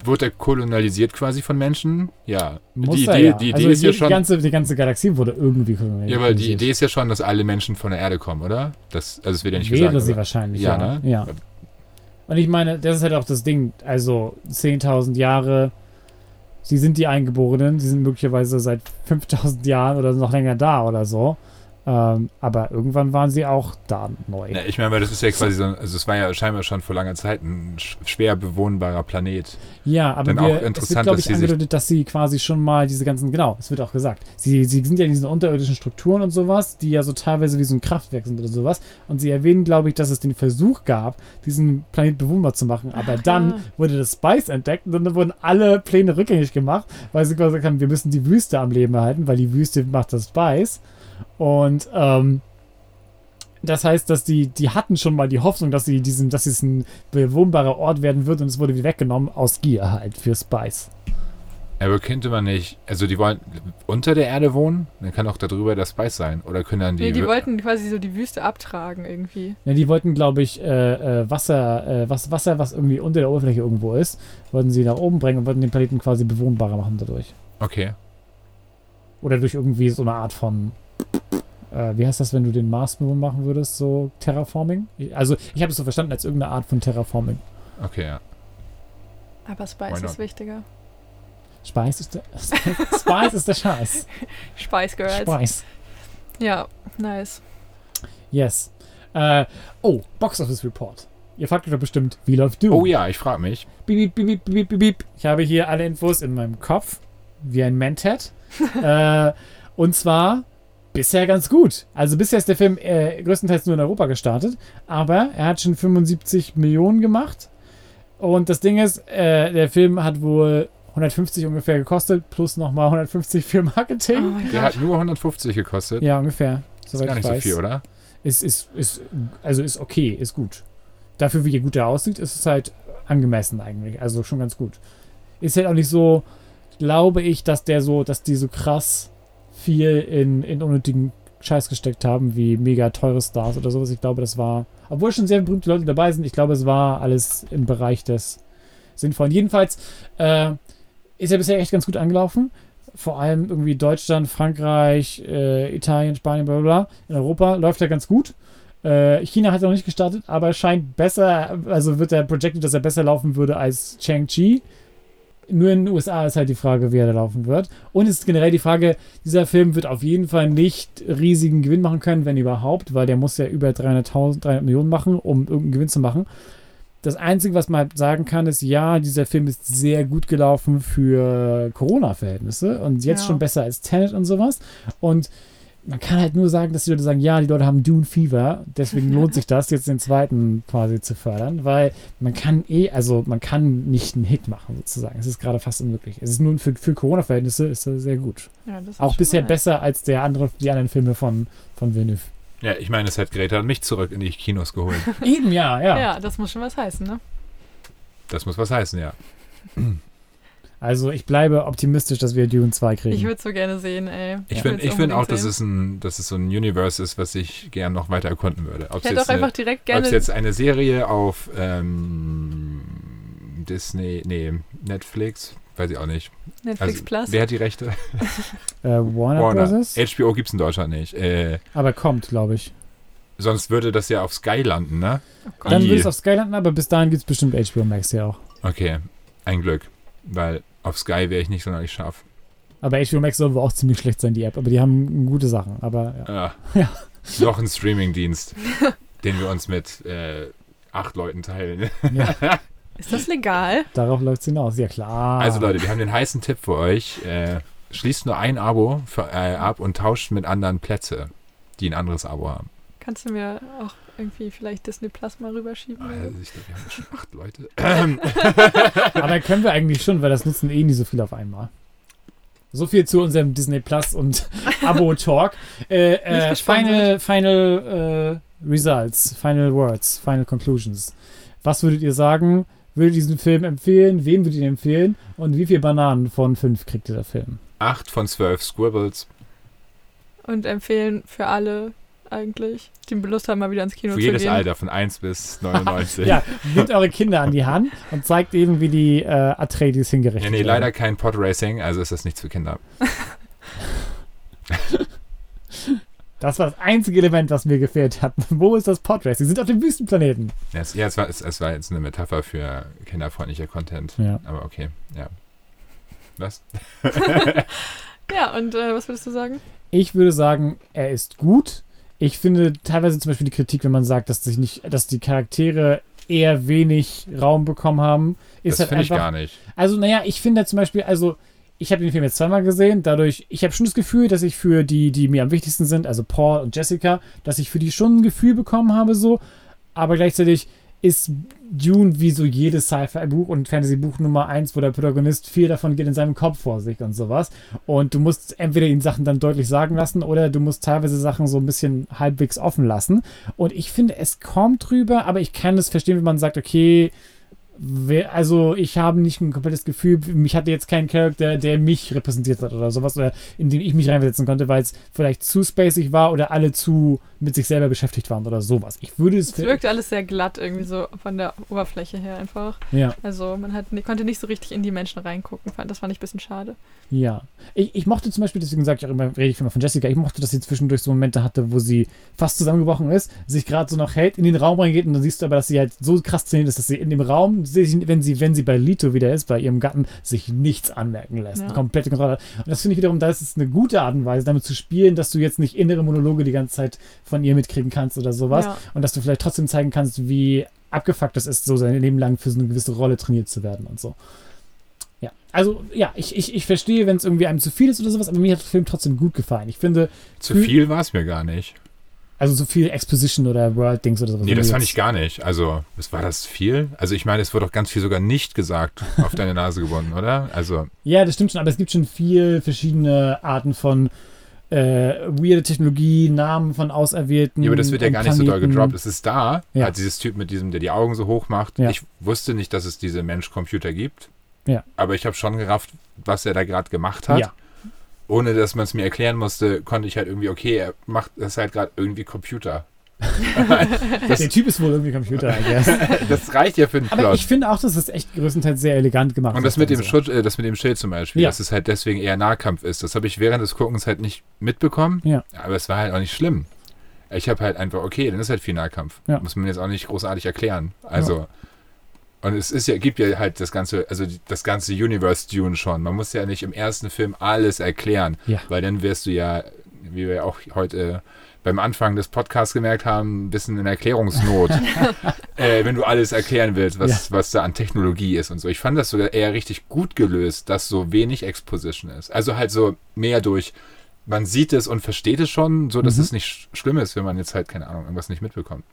Wurde er kolonialisiert quasi von Menschen? Ja.
Muss
die
er
Idee,
ja.
die Idee
also
ist ja
die,
schon.
ganze, die ganze Galaxie wurde irgendwie kolonialisiert.
ja, aber die Idee ist ja schon, dass alle Menschen von der Erde kommen, oder? Das, also es wird ja nicht
Wäre
gesagt.
sie
aber-
wahrscheinlich,
Ja,
ja.
ne?
ja. Und ich meine, das ist halt auch das Ding. Also 10.000 Jahre, sie sind die Eingeborenen, sie sind möglicherweise seit 5.000 Jahren oder noch länger da oder so. Ähm, aber irgendwann waren sie auch da neu.
Ja, ich meine, das ist ja quasi so, also es war ja scheinbar schon vor langer Zeit ein sch- schwer bewohnbarer Planet.
Ja, aber
Dann auch
wir, es wird,
interessant,
glaube
dass
ich, angedeutet, dass sie quasi schon mal diese ganzen, genau, es wird auch gesagt, sie, sie sind ja in diesen unterirdischen Strukturen und sowas, die ja so teilweise wie so ein Kraftwerk sind oder sowas. Und sie erwähnen, glaube ich, dass es den Versuch gab, diesen Planet bewohnbar zu machen. Aber
Ach,
dann
ja.
wurde das Spice entdeckt und dann wurden alle Pläne rückgängig gemacht, weil sie quasi gesagt haben, wir müssen die Wüste am Leben erhalten, weil die Wüste macht das Spice. Und, ähm, das heißt, dass die, die hatten schon mal die Hoffnung, dass sie diesen, dass es ein bewohnbarer Ort werden wird und es wurde wieder weggenommen aus Gier halt für Spice.
Aber könnte man nicht, also die wollen unter der Erde wohnen? Dann kann auch darüber der Spice sein. Oder können dann die.
Nee, die wollten quasi so die Wüste abtragen irgendwie.
Ja, die wollten, glaube ich, äh, äh, Wasser, äh, was, Wasser, was irgendwie unter der Oberfläche irgendwo ist, wollten sie nach oben bringen und wollten den Planeten quasi bewohnbarer machen dadurch.
Okay.
Oder durch irgendwie so eine Art von, äh, wie heißt das, wenn du den Mars bewohnbar machen würdest, so Terraforming? Also ich habe es so verstanden als irgendeine Art von Terraforming.
Okay, ja.
Aber Spice ist wichtiger.
Spice ist der, Spice ist der Scheiß.
Spice Girls.
Spice.
Ja, nice.
Yes. Äh, oh, Box Office Report. Ihr fragt euch doch bestimmt, wie läuft Doom?
Oh ja, ich frage mich.
Beep, beep, beep, beep, beep, beep. Ich habe hier alle Infos in meinem Kopf, wie ein Mentat. äh, und zwar bisher ganz gut. Also bisher ist der Film äh, größtenteils nur in Europa gestartet, aber er hat schon 75 Millionen gemacht. Und das Ding ist, äh, der Film hat wohl 150 ungefähr gekostet, plus nochmal 150 für
Oh
Marketing.
mein
Der hat nur 150 gekostet.
ja, ungefähr.
ist gar nicht
ich
so viel, oder?
Ist, ist, ist, also ist okay, ist gut. Dafür, wie gut er aussieht, ist es halt angemessen eigentlich. Also schon ganz gut. Ist halt auch nicht so, glaube ich, dass der so, dass die so krass viel in, in unnötigen Scheiß gesteckt haben, wie mega teure Stars oder sowas. Ich glaube, das war, obwohl schon sehr berühmte Leute dabei sind, ich glaube, es war alles im Bereich des Sinnvollen. Jedenfalls äh, ist er bisher echt ganz gut angelaufen. Vor allem irgendwie Deutschland, Frankreich, äh, Italien, Spanien, bla bla. In Europa läuft er ganz gut. Äh, China hat noch nicht gestartet, aber scheint besser, also wird er projected, dass er besser laufen würde als Shang-Chi. Nur in den USA ist halt die Frage, wie er da laufen wird. Und es ist generell die Frage, dieser Film wird auf jeden Fall nicht riesigen Gewinn machen können, wenn überhaupt, weil der muss ja über 300.000, 300 Millionen machen, um irgendeinen Gewinn zu machen. Das Einzige, was man halt sagen kann, ist, ja, dieser Film ist sehr gut gelaufen für Corona-Verhältnisse und jetzt
Ja.
schon besser als Tenet und sowas. Und man kann halt nur sagen, dass die Leute sagen, ja, die Leute haben Dune Fever, deswegen lohnt sich das, jetzt den zweiten quasi zu fördern, weil man kann eh, also man kann nicht einen Hit machen, sozusagen. Es ist gerade fast unmöglich. Es ist nun für, für Corona-Verhältnisse ist er sehr gut.
Ja, das
Auch bisher
nice.
besser als der andere, die anderen Filme von, von Villeneuve.
Ja, ich meine, es hat Greta und mich zurück in die Kinos geholt.
Eben, ja, ja.
Ja, das muss schon was heißen, ne?
Das muss was heißen, ja.
Also ich bleibe optimistisch, dass wir Dune 2 kriegen.
Ich würde so gerne sehen, ey.
Ich
Ja.
finde ich find auch, dass es, ein, dass es so ein Universe ist, was ich gern noch weiter erkunden würde. Ob
Ich hätte auch
jetzt, eine,
einfach direkt
ob
gerne.
es jetzt eine Serie auf ähm, Disney, nee, Netflix, weiß ich auch nicht.
Netflix
Also,
Plus.
Wer hat die Rechte?
äh, Warner,
Warner.
Bros.
HBO gibt es in Deutschland nicht. Äh,
Aber kommt, glaube ich.
sonst würde das ja auf Sky landen, ne?
Oh.
Dann wird es auf Sky landen, aber bis dahin gibt es bestimmt HBO Max ja auch.
Okay, ein Glück. Weil auf Sky wäre ich nicht sonderlich scharf.
Aber HBO Max soll wohl auch ziemlich schlecht sein, die App. Aber die haben gute Sachen. Aber ja.
Ja.
Ja.
Noch ein Streamingdienst, den wir uns mit äh, acht Leuten teilen.
ja
Ist das legal?
darauf läuft es hinaus. Ja, klar.
Also Leute, wir haben den heißen Tipp für euch. Äh, schließt nur ein Abo für, äh, ab und tauscht mit anderen Plätze, die ein anderes Abo haben.
Kannst du mir auch irgendwie vielleicht Disney Plus mal rüberschieben?
Also ich glaube, wir haben schon acht Leute.
Aber können wir eigentlich schon, weil das nutzen eh nie so viel auf einmal. So viel zu unserem Disney Plus und Abo-Talk. Äh, äh, final final äh, Results, Final Words, Final Conclusions. Was würdet ihr sagen? Würdet ihr diesen Film empfehlen? Wem würdet ihr ihn empfehlen? Und wie viele Bananen von fünf kriegt dieser Film?
Acht von zwölf Squibbles.
Und empfehlen für alle eigentlich, die Lust haben, mal wieder ins Kino
Für
zu
jedes
gehen.
Alter, von 1 bis 99.
Ja, nehmt eure Kinder an die Hand und zeigt ihnen, wie die äh, Atreides hingerichtet
Ja, nee,
werden.
leider kein Podracing, also ist das nichts für Kinder.
Das war das einzige Element, was mir gefehlt hat. Wo ist das Podrace? Sie sind auf dem Wüstenplaneten.
Ja, es, ja, es, war, es, es war jetzt eine Metapher für kinderfreundlicher Content.
Ja.
Aber okay, ja. Was?
Ja, und äh, was würdest du sagen?
Ich würde sagen, er ist gut. Ich finde teilweise zum Beispiel die Kritik, wenn man sagt, dass sich nicht, dass die Charaktere eher wenig Raum bekommen haben, ist
das
halt
finde ich
einfach.
gar nicht.
Also, naja, ich finde zum Beispiel, also, ich habe den Film jetzt zweimal gesehen, dadurch, ich habe schon das Gefühl, dass ich für die, die mir am wichtigsten sind, also Paul und Jessica, dass ich für die schon ein Gefühl bekommen habe, so, aber gleichzeitig ist Dune wie so jedes Sci-Fi-Buch und Fantasy-Buch Nummer eins, wo der Protagonist viel davon geht in seinem Kopf vor sich und sowas. Und du musst entweder ihn Sachen dann deutlich sagen lassen oder du musst teilweise Sachen so ein bisschen halbwegs offen lassen. Und ich finde, es kommt drüber, aber ich kann es verstehen, wenn man sagt, okay, Also, ich habe nicht ein komplettes Gefühl, mich hatte jetzt keinen Charakter, der mich repräsentiert hat oder sowas, oder in den ich mich reinversetzen konnte, weil es vielleicht zu spacig war oder alle zu mit sich selber beschäftigt waren oder sowas. Ich würde es.
Es wirkte alles sehr glatt irgendwie so von der Oberfläche her einfach.
Ja,
Also man hat, konnte nicht so richtig in die Menschen reingucken. Das fand ich ein bisschen schade.
ja. Ich, ich mochte zum Beispiel, deswegen sage ich auch immer, rede ich immer von Jessica, ich mochte, dass sie zwischendurch so Momente hatte, wo sie fast zusammengebrochen ist, sich gerade so noch hält, in den Raum reingeht und dann siehst du aber, dass sie halt so krass trainiert ist, dass sie in dem Raum, sich- wenn sie, wenn sie bei Lito wieder ist, bei ihrem Gatten, sich nichts anmerken lässt.
Ja.
Komplette Kontrolle hat. Und das finde ich wiederum, da ist es eine gute Art und Weise, damit zu spielen, dass du jetzt nicht innere Monologe die ganze Zeit von ihr mitkriegen kannst oder sowas.
Ja.
Und dass du vielleicht trotzdem zeigen kannst, wie abgefuckt das ist, so sein Leben lang für so eine gewisse Rolle trainiert zu werden und so. Ja, also ja, ich, ich, ich verstehe, wenn es irgendwie einem zu viel ist oder sowas, aber mir hat der Film trotzdem gut gefallen. Ich finde,
Zu viel war es mir gar nicht.
Also so viel Exposition oder World-Dings oder sowas.
Nee, das fand ich gar nicht. Also, was war das viel? Also, ich meine, es wurde auch ganz viel sogar nicht gesagt auf deine Nase gebunden, oder? Also,
Ja, das stimmt schon, aber es gibt schon viel verschiedene Arten von äh, weirde Technologie, Namen von Auserwählten.
ja, aber das wird ja gar nicht so doll
Planeten.
gedroppt. Es ist da,
Ja.
halt dieses Typ mit diesem, der die Augen so hoch macht.
Ja.
Ich wusste nicht, dass es diese Mensch-Computer gibt.
Ja.
Aber ich habe schon gerafft, was er da gerade gemacht hat.
Ja,
Ohne dass man es mir erklären musste, konnte ich halt irgendwie, okay, er macht das halt gerade irgendwie Computer.
der Typ ist wohl irgendwie Computer, I guess.
Das reicht ja für den
Aber
Plot.
ich finde auch, dass es echt größtenteils sehr elegant gemacht
Und das mit dem
so.
Schutz, äh, das mit dem Schild zum Beispiel,
Ja.
dass es halt deswegen eher Nahkampf ist, das habe ich während des Guckens halt nicht mitbekommen.
Ja.
Aber es war halt auch nicht schlimm. Ich habe halt einfach, okay, dann ist halt viel Nahkampf.
Ja.
Muss man jetzt auch nicht großartig erklären. Also, und es ist ja, gibt ja halt das ganze, also das ganze Universe Dune schon. Man muss ja nicht im ersten Film alles erklären,
Ja.
weil dann wirst du ja, wie wir auch heute beim Anfang des Podcasts gemerkt haben, ein bisschen in Erklärungsnot, äh, wenn du alles erklären willst, was, was da an Technologie ist und so. Ich fand das sogar eher richtig gut gelöst, dass so wenig Exposition ist. Also halt so mehr durch, man sieht es und versteht es schon, so dass
Mhm.
es nicht sch- schlimm ist, wenn man jetzt halt, keine Ahnung, irgendwas nicht mitbekommt.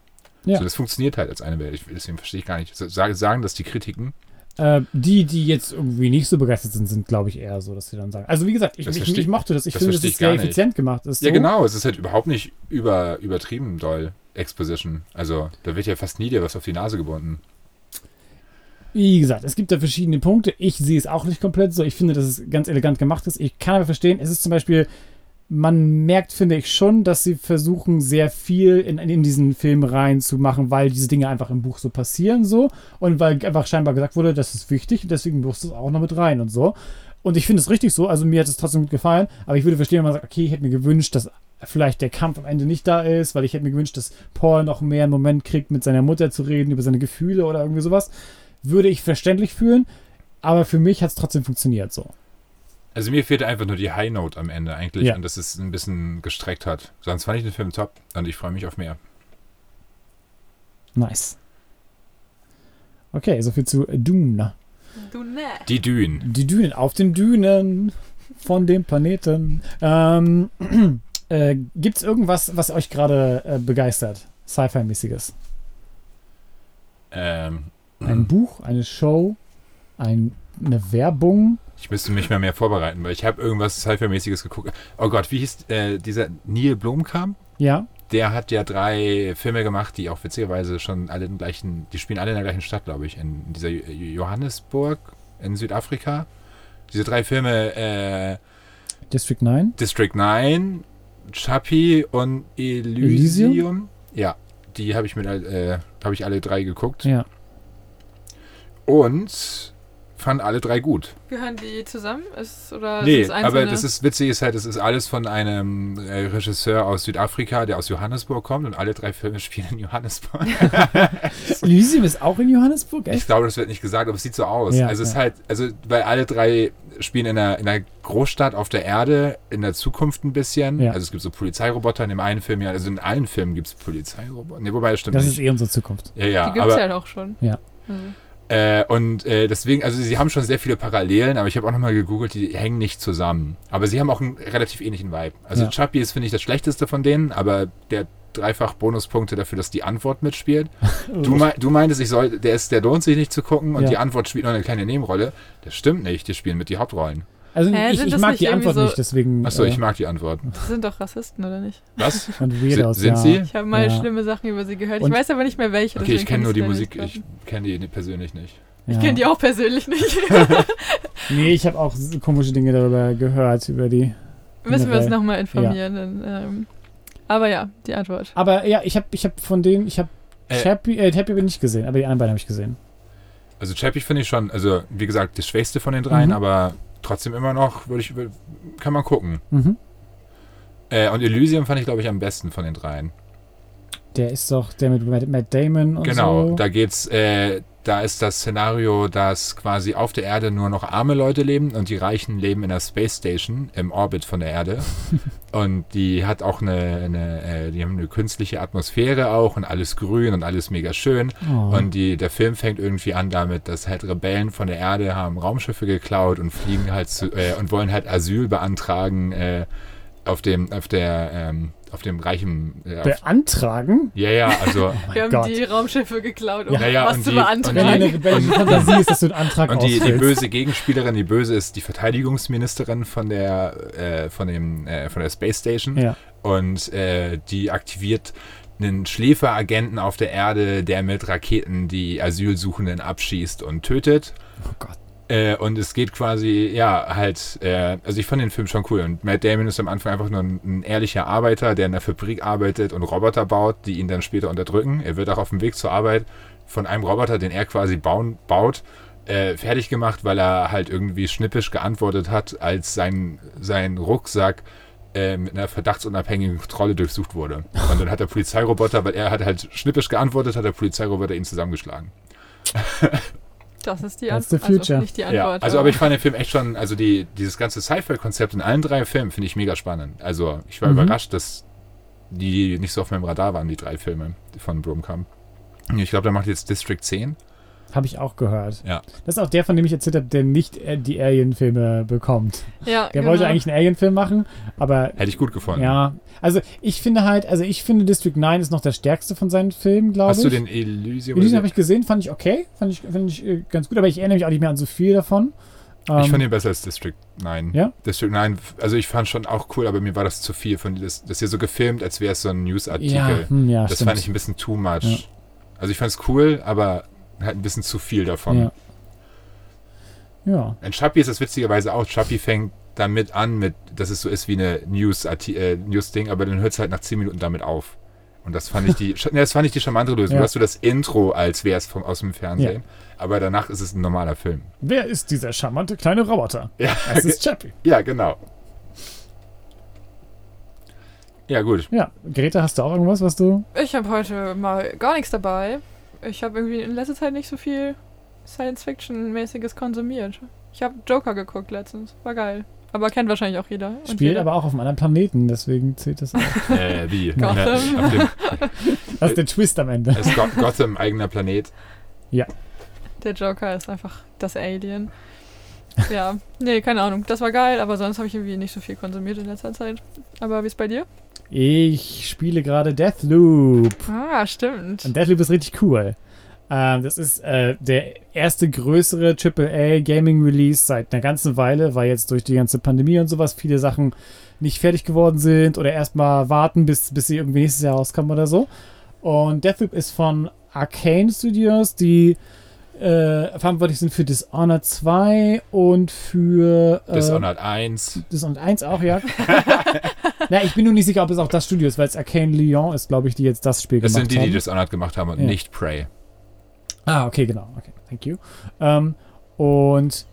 Ja.
So, das funktioniert halt als eine Welt. Ich, deswegen verstehe ich gar nicht. So, Sagen, das die Kritiken?
Äh, die, die jetzt irgendwie nicht so begeistert sind, sind, glaube ich, eher so, dass sie dann sagen. Also wie gesagt, ich, ich, ich mochte das. Ich
das
finde, dass es sehr
nicht.
effizient gemacht ist. So.
Ja, genau. Es ist halt überhaupt nicht über, übertrieben doll Exposition. Also da wird ja fast nie dir was auf die Nase gebunden.
Wie gesagt, es gibt da verschiedene Punkte. Ich sehe es auch nicht komplett so. Ich finde, dass es ganz elegant gemacht ist. Ich kann aber verstehen, es ist zum Beispiel, man merkt, finde ich schon, dass sie versuchen, sehr viel in, in diesen Film reinzumachen, weil diese Dinge einfach im Buch so passieren so und weil einfach scheinbar gesagt wurde, das ist wichtig und deswegen musst du es auch noch mit rein und so. Und ich finde es richtig so, also mir hat es trotzdem gut gefallen, aber ich würde verstehen, wenn man sagt, okay, ich hätte mir gewünscht, dass vielleicht der Kampf am Ende nicht da ist, weil ich hätte mir gewünscht, dass Paul noch mehr einen Moment kriegt, mit seiner Mutter zu reden, über seine Gefühle oder irgendwie sowas. Würde ich verständlich fühlen, aber für mich hat es trotzdem funktioniert so.
Also mir fehlte einfach nur die High Note am Ende eigentlich
Ja.
und dass es ein bisschen gestreckt hat. Sonst fand ich den Film top und ich freue mich auf mehr.
Nice. Okay, soviel zu Dune.
Du ne.
Die Dünen.
Die Dünen, auf den Dünen von dem Planeten. Ähm, äh, Gibt es irgendwas, was euch gerade äh, begeistert? Sci-Fi-mäßiges?
Ähm,
Ein Buch, eine Show, ein, eine Werbung?
Ich müsste mich mal mehr vorbereiten, weil ich habe irgendwas Sci-Fi-mäßiges geguckt. Oh Gott, wie hieß äh, dieser Neil Blomkamp?
Ja,
Der hat ja drei Filme gemacht, die auch witzigerweise schon alle den gleichen, die spielen alle in der gleichen Stadt, glaube ich, in, dieser Jo- Johannesburg in Südafrika. Diese drei Filme, äh,
District 9.
District 9, Chappie und Elysium.
Elysium?
Ja, die habe ich mit, äh, habe ich alle drei geguckt
Ja.
und fand alle drei gut.
Gehören die zusammen? Ist, oder
Nee,
es
aber das ist witzig, ist halt, das ist alles von einem äh, Regisseur aus Südafrika, der aus Johannesburg kommt und alle drei Filme spielen in Johannesburg.
Elysium ist auch in Johannesburg,
Ich
echt?
glaube, das wird nicht gesagt, aber es sieht so aus.
Ja,
also es ist
ja.
halt, also weil alle drei spielen in einer, in einer Großstadt auf der Erde, in der Zukunft ein bisschen.
Ja.
Also es gibt so Polizeiroboter in dem einen Film, ja, also in allen Filmen gibt es Polizeiroboter. Nee, wobei das stimmt
Das
nicht.
ist eh unsere Zukunft.
ja, ja,
die gibt es ja auch schon.
Ja.
Also,
äh, und äh, deswegen, also sie haben schon sehr viele Parallelen, aber ich habe auch nochmal gegoogelt, die hängen nicht zusammen. Aber sie haben auch einen relativ ähnlichen Vibe. Also
Ja.
Chappie ist, finde ich, das schlechteste von denen, aber der dreifach Bonuspunkte dafür, dass die Antwort mitspielt. Du, mei du meintest, ich soll, der, ist, der lohnt sich nicht zu gucken und
Ja.
die Antwort spielt noch eine kleine Nebenrolle. Das stimmt nicht, die spielen mit die Hauptrollen.
Also
Hä,
ich, ich mag die Antwort
so-
nicht, deswegen.
Achso,
äh,
ich mag die Antwort.
das sind doch Rassisten, oder nicht?
Was?
Und Weirdos,
sind
ja.
sie?
Ich habe mal
Ja.
schlimme Sachen über sie gehört.
Und-
Ich weiß aber nicht mehr welche.
Okay, ich kenne nur die Musik, ich kenne die persönlich nicht.
Ich
Ja.
kenne die auch persönlich nicht.
Nee, ich habe auch so komische Dinge darüber gehört, über die.
Müssen wir uns nochmal informieren. Dann, ähm, aber ja, die Antwort.
Aber ja, ich habe ich hab von denen, ich habe
Äh.
Chappie, äh, Chappie habe ich nicht gesehen, aber die anderen beiden habe ich gesehen.
Also Chappie finde ich schon, also wie gesagt, das schwächste von den dreien,
Mhm.
aber trotzdem immer noch, würde ich, kann man gucken.
Mhm.
Äh, und Elysium fand ich, glaube ich, am besten von den dreien.
Der ist doch der mit Matt, Damon und
genau,
so.
da geht's, äh, da ist das Szenario, dass quasi auf der Erde nur noch arme Leute leben und die Reichen leben in der Space Station im Orbit von der Erde. und die hat auch eine, eine äh, die haben eine künstliche Atmosphäre auch und alles grün und alles mega schön.
Oh.
Und die, der Film fängt irgendwie an damit, dass halt Rebellen von der Erde haben Raumschiffe geklaut und fliegen halt zu, äh, und wollen halt Asyl beantragen äh, auf dem, auf der, ähm, auf dem reichen. Äh, auf,
Beantragen?
ja, ja, also.
Wir haben
Gott.
die Raumschiffe geklaut, um
Ja.
Naja,
was
und
zu
die-
beantragen.
du eine rebellische Fantasie ist, dass du einen Antrag
Und die, die böse Gegenspielerin, die böse ist die Verteidigungsministerin von der, äh, von dem, äh, von der Space Station.
Ja.
Und äh, die aktiviert einen Schläferagenten auf der Erde, der mit Raketen die Asylsuchenden abschießt und tötet.
Oh Gott.
Äh, und es geht quasi, ja, halt, äh, also ich fand den Film schon cool. Und Matt Damon ist am Anfang einfach nur ein, ein ehrlicher Arbeiter, der in der Fabrik arbeitet und Roboter baut, die ihn dann später unterdrücken. Er wird auch auf dem Weg zur Arbeit von einem Roboter, den er quasi bauen, baut, äh, fertig gemacht, weil er halt irgendwie schnippisch geantwortet hat, als sein, sein Rucksack äh, mit einer verdachtsunabhängigen Kontrolle durchsucht wurde. Und dann hat der Polizeiroboter, weil er hat halt schnippisch geantwortet, hat der Polizeiroboter ihn zusammengeschlagen.
Das ist die
That's the
Antwort.
future.
Also nicht die
Ja,
Antwort.
also aber ich fand den Film echt schon, also die, dieses ganze Sci-Fi-Konzept in allen drei Filmen finde ich mega spannend. Also ich war
Mhm.
überrascht, dass die nicht so auf meinem Radar waren, die drei Filme von Blomkamp. Ich glaube, der macht jetzt District 10.
Habe ich auch gehört.
Ja.
Das ist auch der, von dem ich erzählt habe, der nicht äh, die Alien-Filme bekommt.
ja,
Der
genau.
wollte eigentlich einen Alien-Film machen, aber
Hätte ich gut gefunden.
ja. Also ich finde halt, also ich finde District 9 ist noch der stärkste von seinen Filmen, glaube ich.
Hast du den Elysium
Elysium habe ich gesehen, fand ich okay, fand ich, fand ich äh, ganz gut, aber ich erinnere mich auch nicht mehr an so viel davon.
Ich
Ähm,
fand ihn besser als District 9.
Ja?
District 9, also ich fand schon auch cool, aber mir war das zu viel von das, das hier so gefilmt, als wäre es so ein Newsartikel.
ja, hm, ja,
das
stimmt.
fand ich ein bisschen too much.
Ja.
Also ich fand es cool, aber halt ein bisschen zu viel davon.
ja. ja.
In Chappie ist das witzigerweise auch. Chappie fängt damit an, mit, dass es so ist wie eine News, äh, News-Ding, aber dann hört es halt nach 10 Minuten damit auf. Und das fand ich die, ne, das fand ich die charmante Lösung.
Ja.
Du hast so das Intro, als wäre es vom, aus dem Fernsehen, aber danach ist es ein normaler Film.
Wer ist dieser charmante kleine Roboter?
Ja,
Das ist Chappie.
ja genau. Ja, gut.
Ja, Greta, hast du auch irgendwas, was du...
Ich habe heute mal gar nichts dabei. Ich habe irgendwie in letzter Zeit nicht so viel Science-Fiction-mäßiges konsumiert. Ich habe Joker geguckt letztens. War geil. Aber kennt wahrscheinlich auch jeder. Und
Spielt
jeder.
aber auch auf einem anderen Planeten, deswegen zählt das auch.
Äh, wie?
Gotham.
Das ist der Twist am Ende.
ist Go Gotham eigener Planet.
Der Joker ist einfach das Alien. ja, nee, keine Ahnung. Das war geil, aber sonst habe ich irgendwie nicht so viel konsumiert in letzter Zeit. Aber wie ist bei dir?
Ich spiele gerade Deathloop.
Ah, stimmt.
Und Deathloop ist richtig cool. Ähm, das ist äh, der erste größere AAA Gaming Release seit einer ganzen Weile, weil jetzt durch die ganze Pandemie und sowas viele Sachen nicht fertig geworden sind oder erstmal warten, bis, bis sie irgendwie nächstes Jahr rauskommen oder so. Und Deathloop ist von Arcane Studios, die äh, verantwortlich sind für Dishonored 2 und für äh,
Dishonored 1.
Dishonored 1 auch, ja. Na, ich bin nur nicht sicher, ob es auch das Studio ist, weil es Arcane Lyon ist, glaube ich, die jetzt das Spiel
Das
gemacht
sind die,
haben.
die Dishonored gemacht haben und
Ja.
nicht Prey.
Ah, okay, genau. Okay, thank you. Ähm, und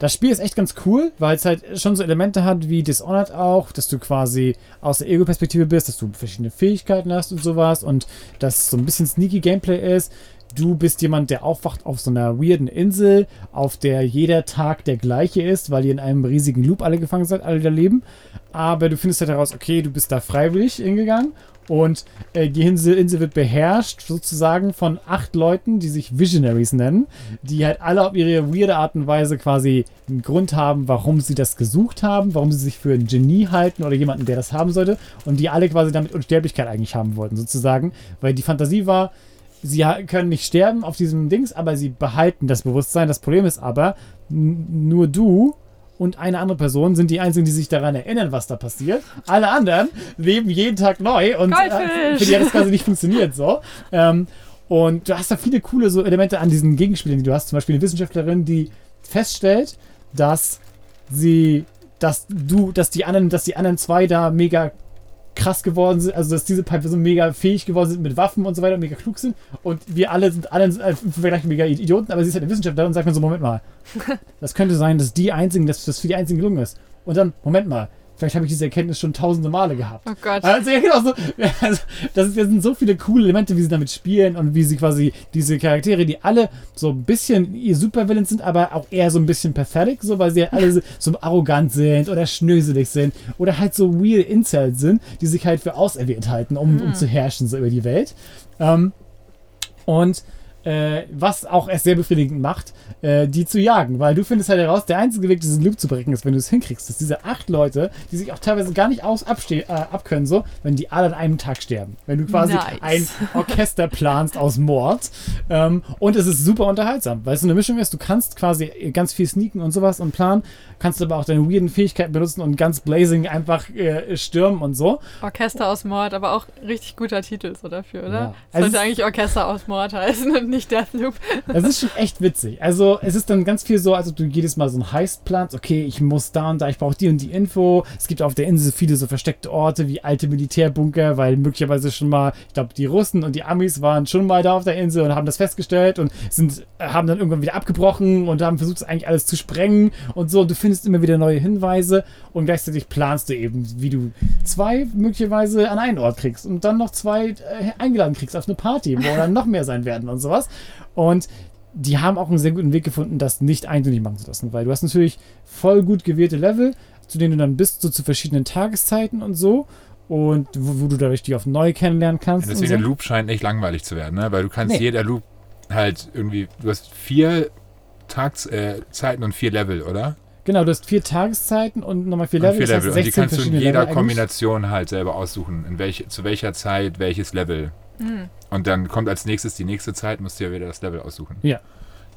das Spiel ist echt ganz cool, weil es halt schon so Elemente hat wie Dishonored auch, dass du quasi aus der Ego-Perspektive bist, dass du verschiedene Fähigkeiten hast und sowas und dass so ein bisschen sneaky Gameplay ist. Du bist jemand, der aufwacht auf so einer weirden Insel, auf der jeder Tag der gleiche ist, weil ihr in einem riesigen Loop alle gefangen seid, alle da leben. Aber du findest halt heraus, okay, du bist da freiwillig hingegangen und äh, die Insel, Insel wird beherrscht sozusagen von acht Leuten, die sich Visionaries nennen, die halt alle auf ihre weirde Art und Weise quasi einen Grund haben, warum sie das gesucht haben, warum sie sich für ein Genie halten oder jemanden, der das haben sollte und die alle quasi damit Unsterblichkeit eigentlich haben wollten sozusagen, weil die Fantasie war, sie können nicht sterben auf diesem Dings, aber sie behalten das Bewusstsein. Das Problem ist aber, nur du und eine andere Person sind die einzigen, die sich daran erinnern, was da passiert. Alle anderen leben jeden Tag neu und äh, für die hat das quasi nicht funktioniert so. Ähm, Und du hast da viele coole so Elemente an diesen Gegenspielen, die du hast. Zum Beispiel eine Wissenschaftlerin, die feststellt, dass sie, dass du, dass die anderen, dass die anderen zwei da mega krass geworden sind, also dass diese Personen mega fähig geworden sind mit Waffen und so weiter, mega klug sind. Und wir alle sind alle sind im Vergleich mega Idioten, aber sie ist halt eine Wissenschaftlerin und sagt mir so, Moment mal, das könnte sein, dass die einzigen, dass das für die einzigen gelungen ist. Und dann, Moment mal, vielleicht habe ich diese Erkenntnis schon tausende Male gehabt.
Oh Gott.
Also, ja, genau so. Also, das, ist, das sind so viele coole Elemente, wie sie damit spielen und wie sie quasi diese Charaktere, die alle so ein bisschen ihr Supervillains sind, aber auch eher so ein bisschen pathetic, so, weil sie halt alle so, so arrogant sind oder schnöselig sind oder halt so weird Incels sind, die sich halt für auserwählt halten, um, um zu herrschen so über die Welt. Ähm, und äh, was auch erst sehr befriedigend macht, äh, die zu jagen. Weil du findest halt heraus, der einzige Weg, diesen Loop zu brechen, ist, wenn du es hinkriegst, dass diese acht Leute, die sich auch teilweise gar nicht aus äh, abkönnen, so, wenn die alle an einem Tag sterben. Wenn du quasi
Nice.
ein Orchester planst aus Mord. Ähm, und es ist super unterhaltsam, weil es so eine Mischung ist, du kannst quasi ganz viel sneaken und sowas und planen, kannst aber auch deine weirden Fähigkeiten benutzen und ganz blazing einfach äh, stürmen und so.
Orchester aus Mord, aber auch richtig guter Titel so dafür, oder?
Ja.
Es
Also
sollte
es-
eigentlich Orchester aus Mord heißen nicht Deathloop.
Das ist schon echt witzig. Also, es ist dann ganz viel so, als ob du jedes Mal so ein Heist planst. Okay, ich muss da und da, ich brauche die und die Info. Es gibt auf der Insel viele so versteckte Orte wie alte Militärbunker, weil möglicherweise schon mal, ich glaube, die Russen und die Amis waren schon mal da auf der Insel und haben das festgestellt und sind, haben dann irgendwann wieder abgebrochen und haben versucht, eigentlich alles zu sprengen und so. Und du findest immer wieder neue Hinweise und gleichzeitig planst du eben, wie du zwei möglicherweise an einen Ort kriegst und dann noch zwei äh, eingeladen kriegst auf eine Party, wo dann noch mehr sein werden und sowas. Und die haben auch einen sehr guten Weg gefunden, das nicht eintönig machen zu lassen, weil du hast natürlich voll gut gewählte Level, zu denen du dann bist, so zu verschiedenen Tageszeiten und so. Und wo, wo du dadurch die auf neu kennenlernen kannst.
Deswegen
und
der
so.
Loop scheint nicht langweilig zu werden, ne? Weil du kannst
Nee.
jeder Loop halt irgendwie, du hast vier Tagszeiten äh, und vier Level, oder?
Genau, du hast vier Tageszeiten und nochmal vier
Und
Level.
vier
das heißt
Level. Und die
16
kannst du in jeder
Level.
Kombination halt selber aussuchen, in welche, zu welcher Zeit welches Level. Und dann kommt als nächstes die nächste Zeit, musst du ja wieder das Level aussuchen.
Ja.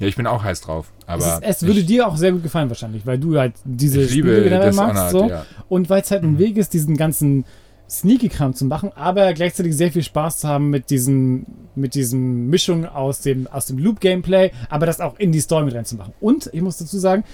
Ja, ich bin auch heiß drauf. Aber
es, ist, es würde
ich,
dir auch sehr gut gefallen wahrscheinlich, weil du halt diese
ich
Spiele generell magst. So.
ja.
Und weil es halt ein Weg ist, diesen ganzen Sneaky-Kram zu machen, aber gleichzeitig sehr viel Spaß zu haben mit diesem, mit diesem Mischung aus dem, aus dem Loop-Gameplay, aber das auch in die Story mit reinzumachen. Und ich muss dazu sagen,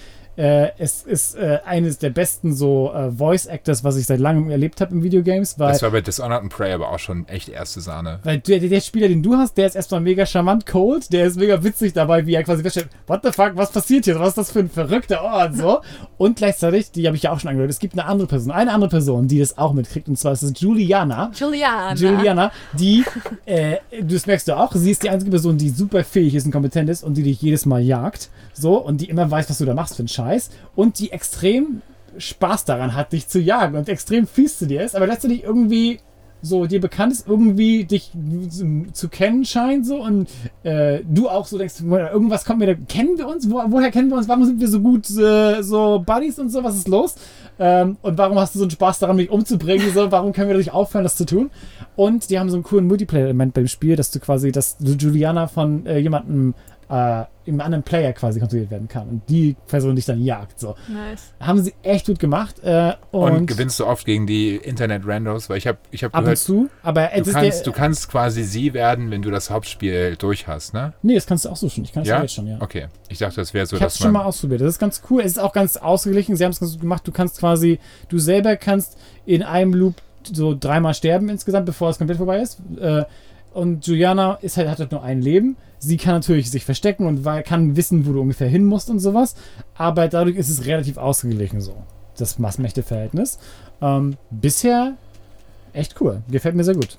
äh, es ist äh, eines der besten so äh, Voice-Actors, was ich seit langem erlebt habe in Videogames, weil
Das war bei Dishonored und Prey aber auch schon echt erste Sahne.
weil der, der Spieler, den du hast, der ist erstmal mega charmant cold, der ist mega witzig dabei, wie er quasi feststellt, what the fuck, was passiert hier? Was ist das für ein verrückter Ort? So. Und gleichzeitig, die habe ich ja auch schon angehört, es gibt eine andere Person, eine andere Person, die das auch mitkriegt, und zwar ist es Juliana.
Juliana.
Juliana, die, äh, das merkst du auch, sie ist die einzige Person, die super fähig ist und kompetent ist und die dich jedes Mal jagt. So, und die immer weiß, was du da machst für einen Scheiß. Und die extrem Spaß daran hat, dich zu jagen und extrem fies zu dir ist, aber gleichzeitig irgendwie so dir bekannt ist, irgendwie dich zu, zu kennen scheint so und äh, du auch so denkst, irgendwas kommt mir da, kennen wir uns? Wo, woher kennen wir uns? Warum sind wir so gut äh, so Buddies und so? Was ist los? Ähm, und warum hast du so einen Spaß daran, mich umzubringen? So, warum können wir nicht aufhören, das zu tun? Und die haben so einen coolen Multiplayer-Element beim Spiel, dass du quasi, dass du Juliana von äh, jemandem äh, im anderen Player quasi kontrolliert werden kann und die Person dich dann jagt. So.
Nice.
Haben sie echt gut gemacht. Äh, und
Und, gewinnst du oft gegen die Internet-Randos, weil ich habe ich hab
ab und zu. Aber es
du
ist
kannst,
der,
du kannst quasi sie werden, wenn du das Hauptspiel durch hast, ne?
Nee, das kannst du auch so schon. Ich kann es ja?
Ja?
jetzt schon, ja.
Okay. Ich dachte, das wäre so,
ich habe
dass
es schon mal
man...
ausprobiert. Das ist ganz cool. Es ist auch ganz ausgeglichen. Sie haben es ganz gut gemacht. Du kannst quasi, du selber kannst in einem Loop so dreimal sterben insgesamt, bevor es komplett vorbei ist. Äh, und Juliana ist halt, hat halt nur ein Leben. Sie kann natürlich sich verstecken und kann wissen, wo du ungefähr hin musst und sowas. Aber dadurch ist es relativ ausgeglichen so. Das Massmächte-Verhältnis. Ähm, bisher echt cool. Gefällt mir sehr gut.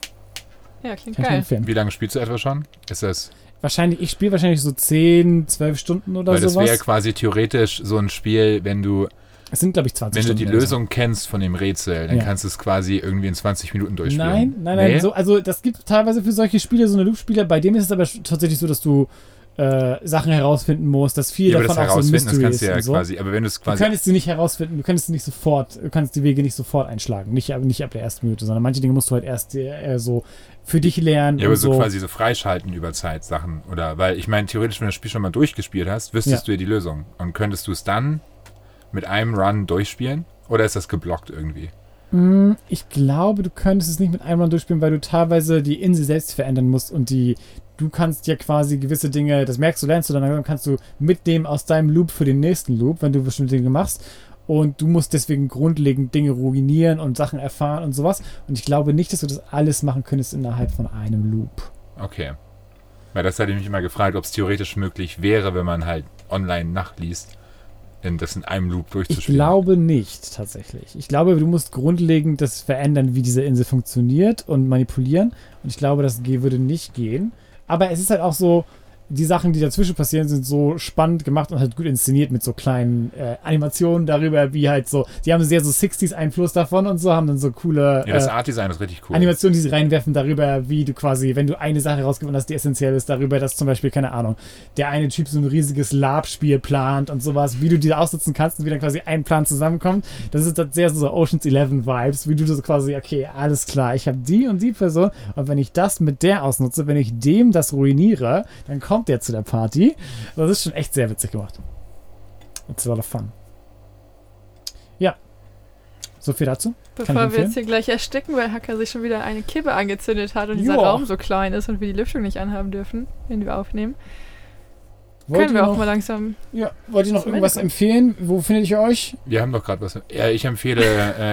Ja, klingt
Kann ich
geil.
empfehlen.
Wie lange spielst du etwa schon? Ist das...
Wahrscheinlich, ich spiele wahrscheinlich so 10, 12 Stunden oder
Weil das
sowas.
wäre quasi theoretisch so ein Spiel, wenn du,
es sind, glaube ich, 20
wenn du
Stunden.
die
oder so.
Lösung kennst von dem Rätsel, dann
Ja.
kannst du es quasi irgendwie in 20 Minuten durchspielen.
Nein, nein, nein.
Nee?
So, also das gibt teilweise für solche Spiele so eine Loop-Spiele. Bei dem ist es aber tatsächlich so, dass du äh, Sachen herausfinden musst, dass viel
ja, aber das
davon auch so
herausfinden, das
Mystery
kannst
ist
du ja
so.
quasi, aber wenn du es
Du
quasi
kannst sie nicht herausfinden, du kannst sie nicht sofort, du kannst die Wege nicht sofort einschlagen. Nicht, ab- nicht ab der ersten Minute, sondern manche Dinge musst du halt erst äh, so für dich lernen.
Ja, aber so
so
quasi so freischalten über Zeit Sachen. Oder weil ich meine, theoretisch, wenn du das Spiel schon mal durchgespielt hast, wüsstest
Ja.
du ja die Lösung. Und könntest du es dann mit einem Run durchspielen? Oder ist das geblockt irgendwie?
Mm, Ich glaube, du könntest es nicht mit einem Run durchspielen, weil du teilweise die Insel selbst verändern musst und die. Du kannst ja quasi gewisse Dinge, das merkst du, lernst du dann, dann kannst du mitnehmen aus deinem Loop für den nächsten Loop, wenn du bestimmte Dinge machst. Und du musst deswegen grundlegend Dinge ruinieren und Sachen erfahren und sowas. Und ich glaube nicht, dass du das alles machen könntest innerhalb von einem Loop.
Okay. Weil das hatte ich mich immer gefragt, ob es theoretisch möglich wäre, wenn man halt online nachliest, in das in einem Loop
Ich
durchzuspielen.
glaube nicht, tatsächlich. Ich glaube, du musst grundlegend das verändern, wie diese Insel funktioniert und manipulieren. Und ich glaube, das würde nicht gehen. Aber es ist halt auch so, die Sachen, die dazwischen passieren, sind so spannend gemacht und halt gut inszeniert mit so kleinen äh, Animationen darüber, wie halt so, die haben sehr so 60s-Einfluss davon und so, haben dann so coole
Ja, das
äh,
Art-Design ist richtig cool.
Animationen, die sie reinwerfen darüber, wie du quasi, wenn du eine Sache rausgefunden hast, die essentiell ist, darüber, dass zum Beispiel, keine Ahnung, der eine Typ so ein riesiges Lab-Spiel plant und sowas, wie du die aussitzen kannst und wie dann quasi ein Plan zusammenkommt. Das ist das sehr so Oceans 11 Vibes, wie du so quasi, okay, alles klar, ich habe die und die Person und wenn ich das mit der ausnutze, wenn ich dem das ruiniere, dann kommt der zu der Party. Das ist schon echt sehr witzig gemacht. It's a lot of fun. Ja. So viel dazu.
Bevor wir jetzt hier gleich ersticken, weil Hacker sich schon wieder eine Kippe angezündet hat und dieser
Joa.
Raum so klein ist und wir die Lüftung nicht anhaben dürfen, wenn wir aufnehmen,
Wollt
können wir auch
noch-
mal langsam.
Ja, wollt ihr noch irgendwas
Ende
empfehlen? Wo findet ihr euch?
Wir haben doch gerade was. Ja, ich empfehle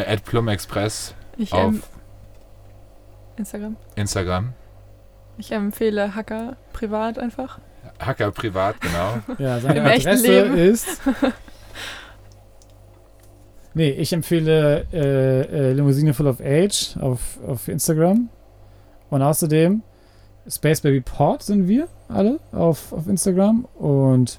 äh, Plum Express
Ich
auf
Instagram.
Instagram.
Ich empfehle Hacker privat einfach.
Hacker privat, genau.
Ja, seine
Im
Adresse
Leben.
ist. Nee, ich empfehle äh, äh, Limousine Full of Age auf, auf Instagram. Und außerdem Space Baby Pod sind wir alle auf, auf Instagram und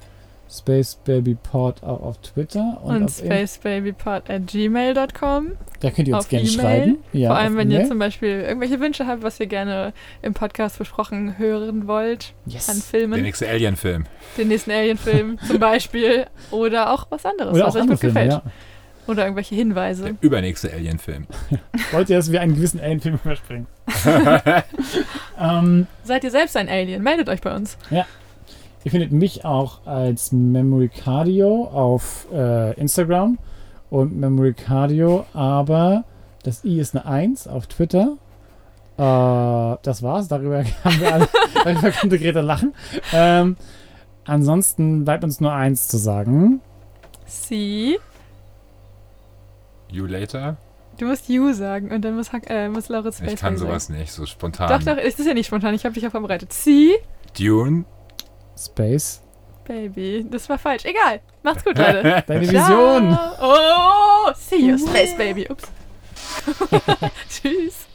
Space Baby Pod auch auf Twitter. Und,
Und, spacebabypod at gmail.com.
da könnt ihr uns gerne
E-Mail.
schreiben. Ja,
Vor allem, wenn ihr
E-Mail.
zum Beispiel irgendwelche Wünsche habt, was ihr gerne im Podcast besprochen hören wollt, an
yes.
Der
Filmen,
nächste Alien-Film.
den nächsten Alien-Film zum Beispiel, oder auch was anderes,
Oder
was
auch
euch gut
Filme,
gefällt.
ja.
Oder irgendwelche Hinweise.
Der übernächste Alien-Film.
Wollt ihr, dass wir einen gewissen Alien-Film überspringen? ähm,
Seid ihr selbst ein Alien? Meldet euch bei uns.
Ihr findet mich auch als Memory Cardio auf äh, Instagram und Memory Cardio, aber das I ist eine 1 auf Twitter. Äh, das war's, darüber haben wir alle, darüber konnte Greta lachen. Ähm, ansonsten bleibt uns nur eins zu sagen.
Sie.
You Later?
Du musst You sagen und dann muss, äh, muss Space
Ich kann sowas
sagen.
nicht, so spontan.
Doch, doch, es ist ja nicht spontan. Ich habe dich ja vorbereitet. Sie.
Dune?
Space.
Baby. Das war falsch. Egal. Macht's gut, Leute.
Deine Vision.
Ciao. Oh, see you, Space Baby. Ups. Tschüss.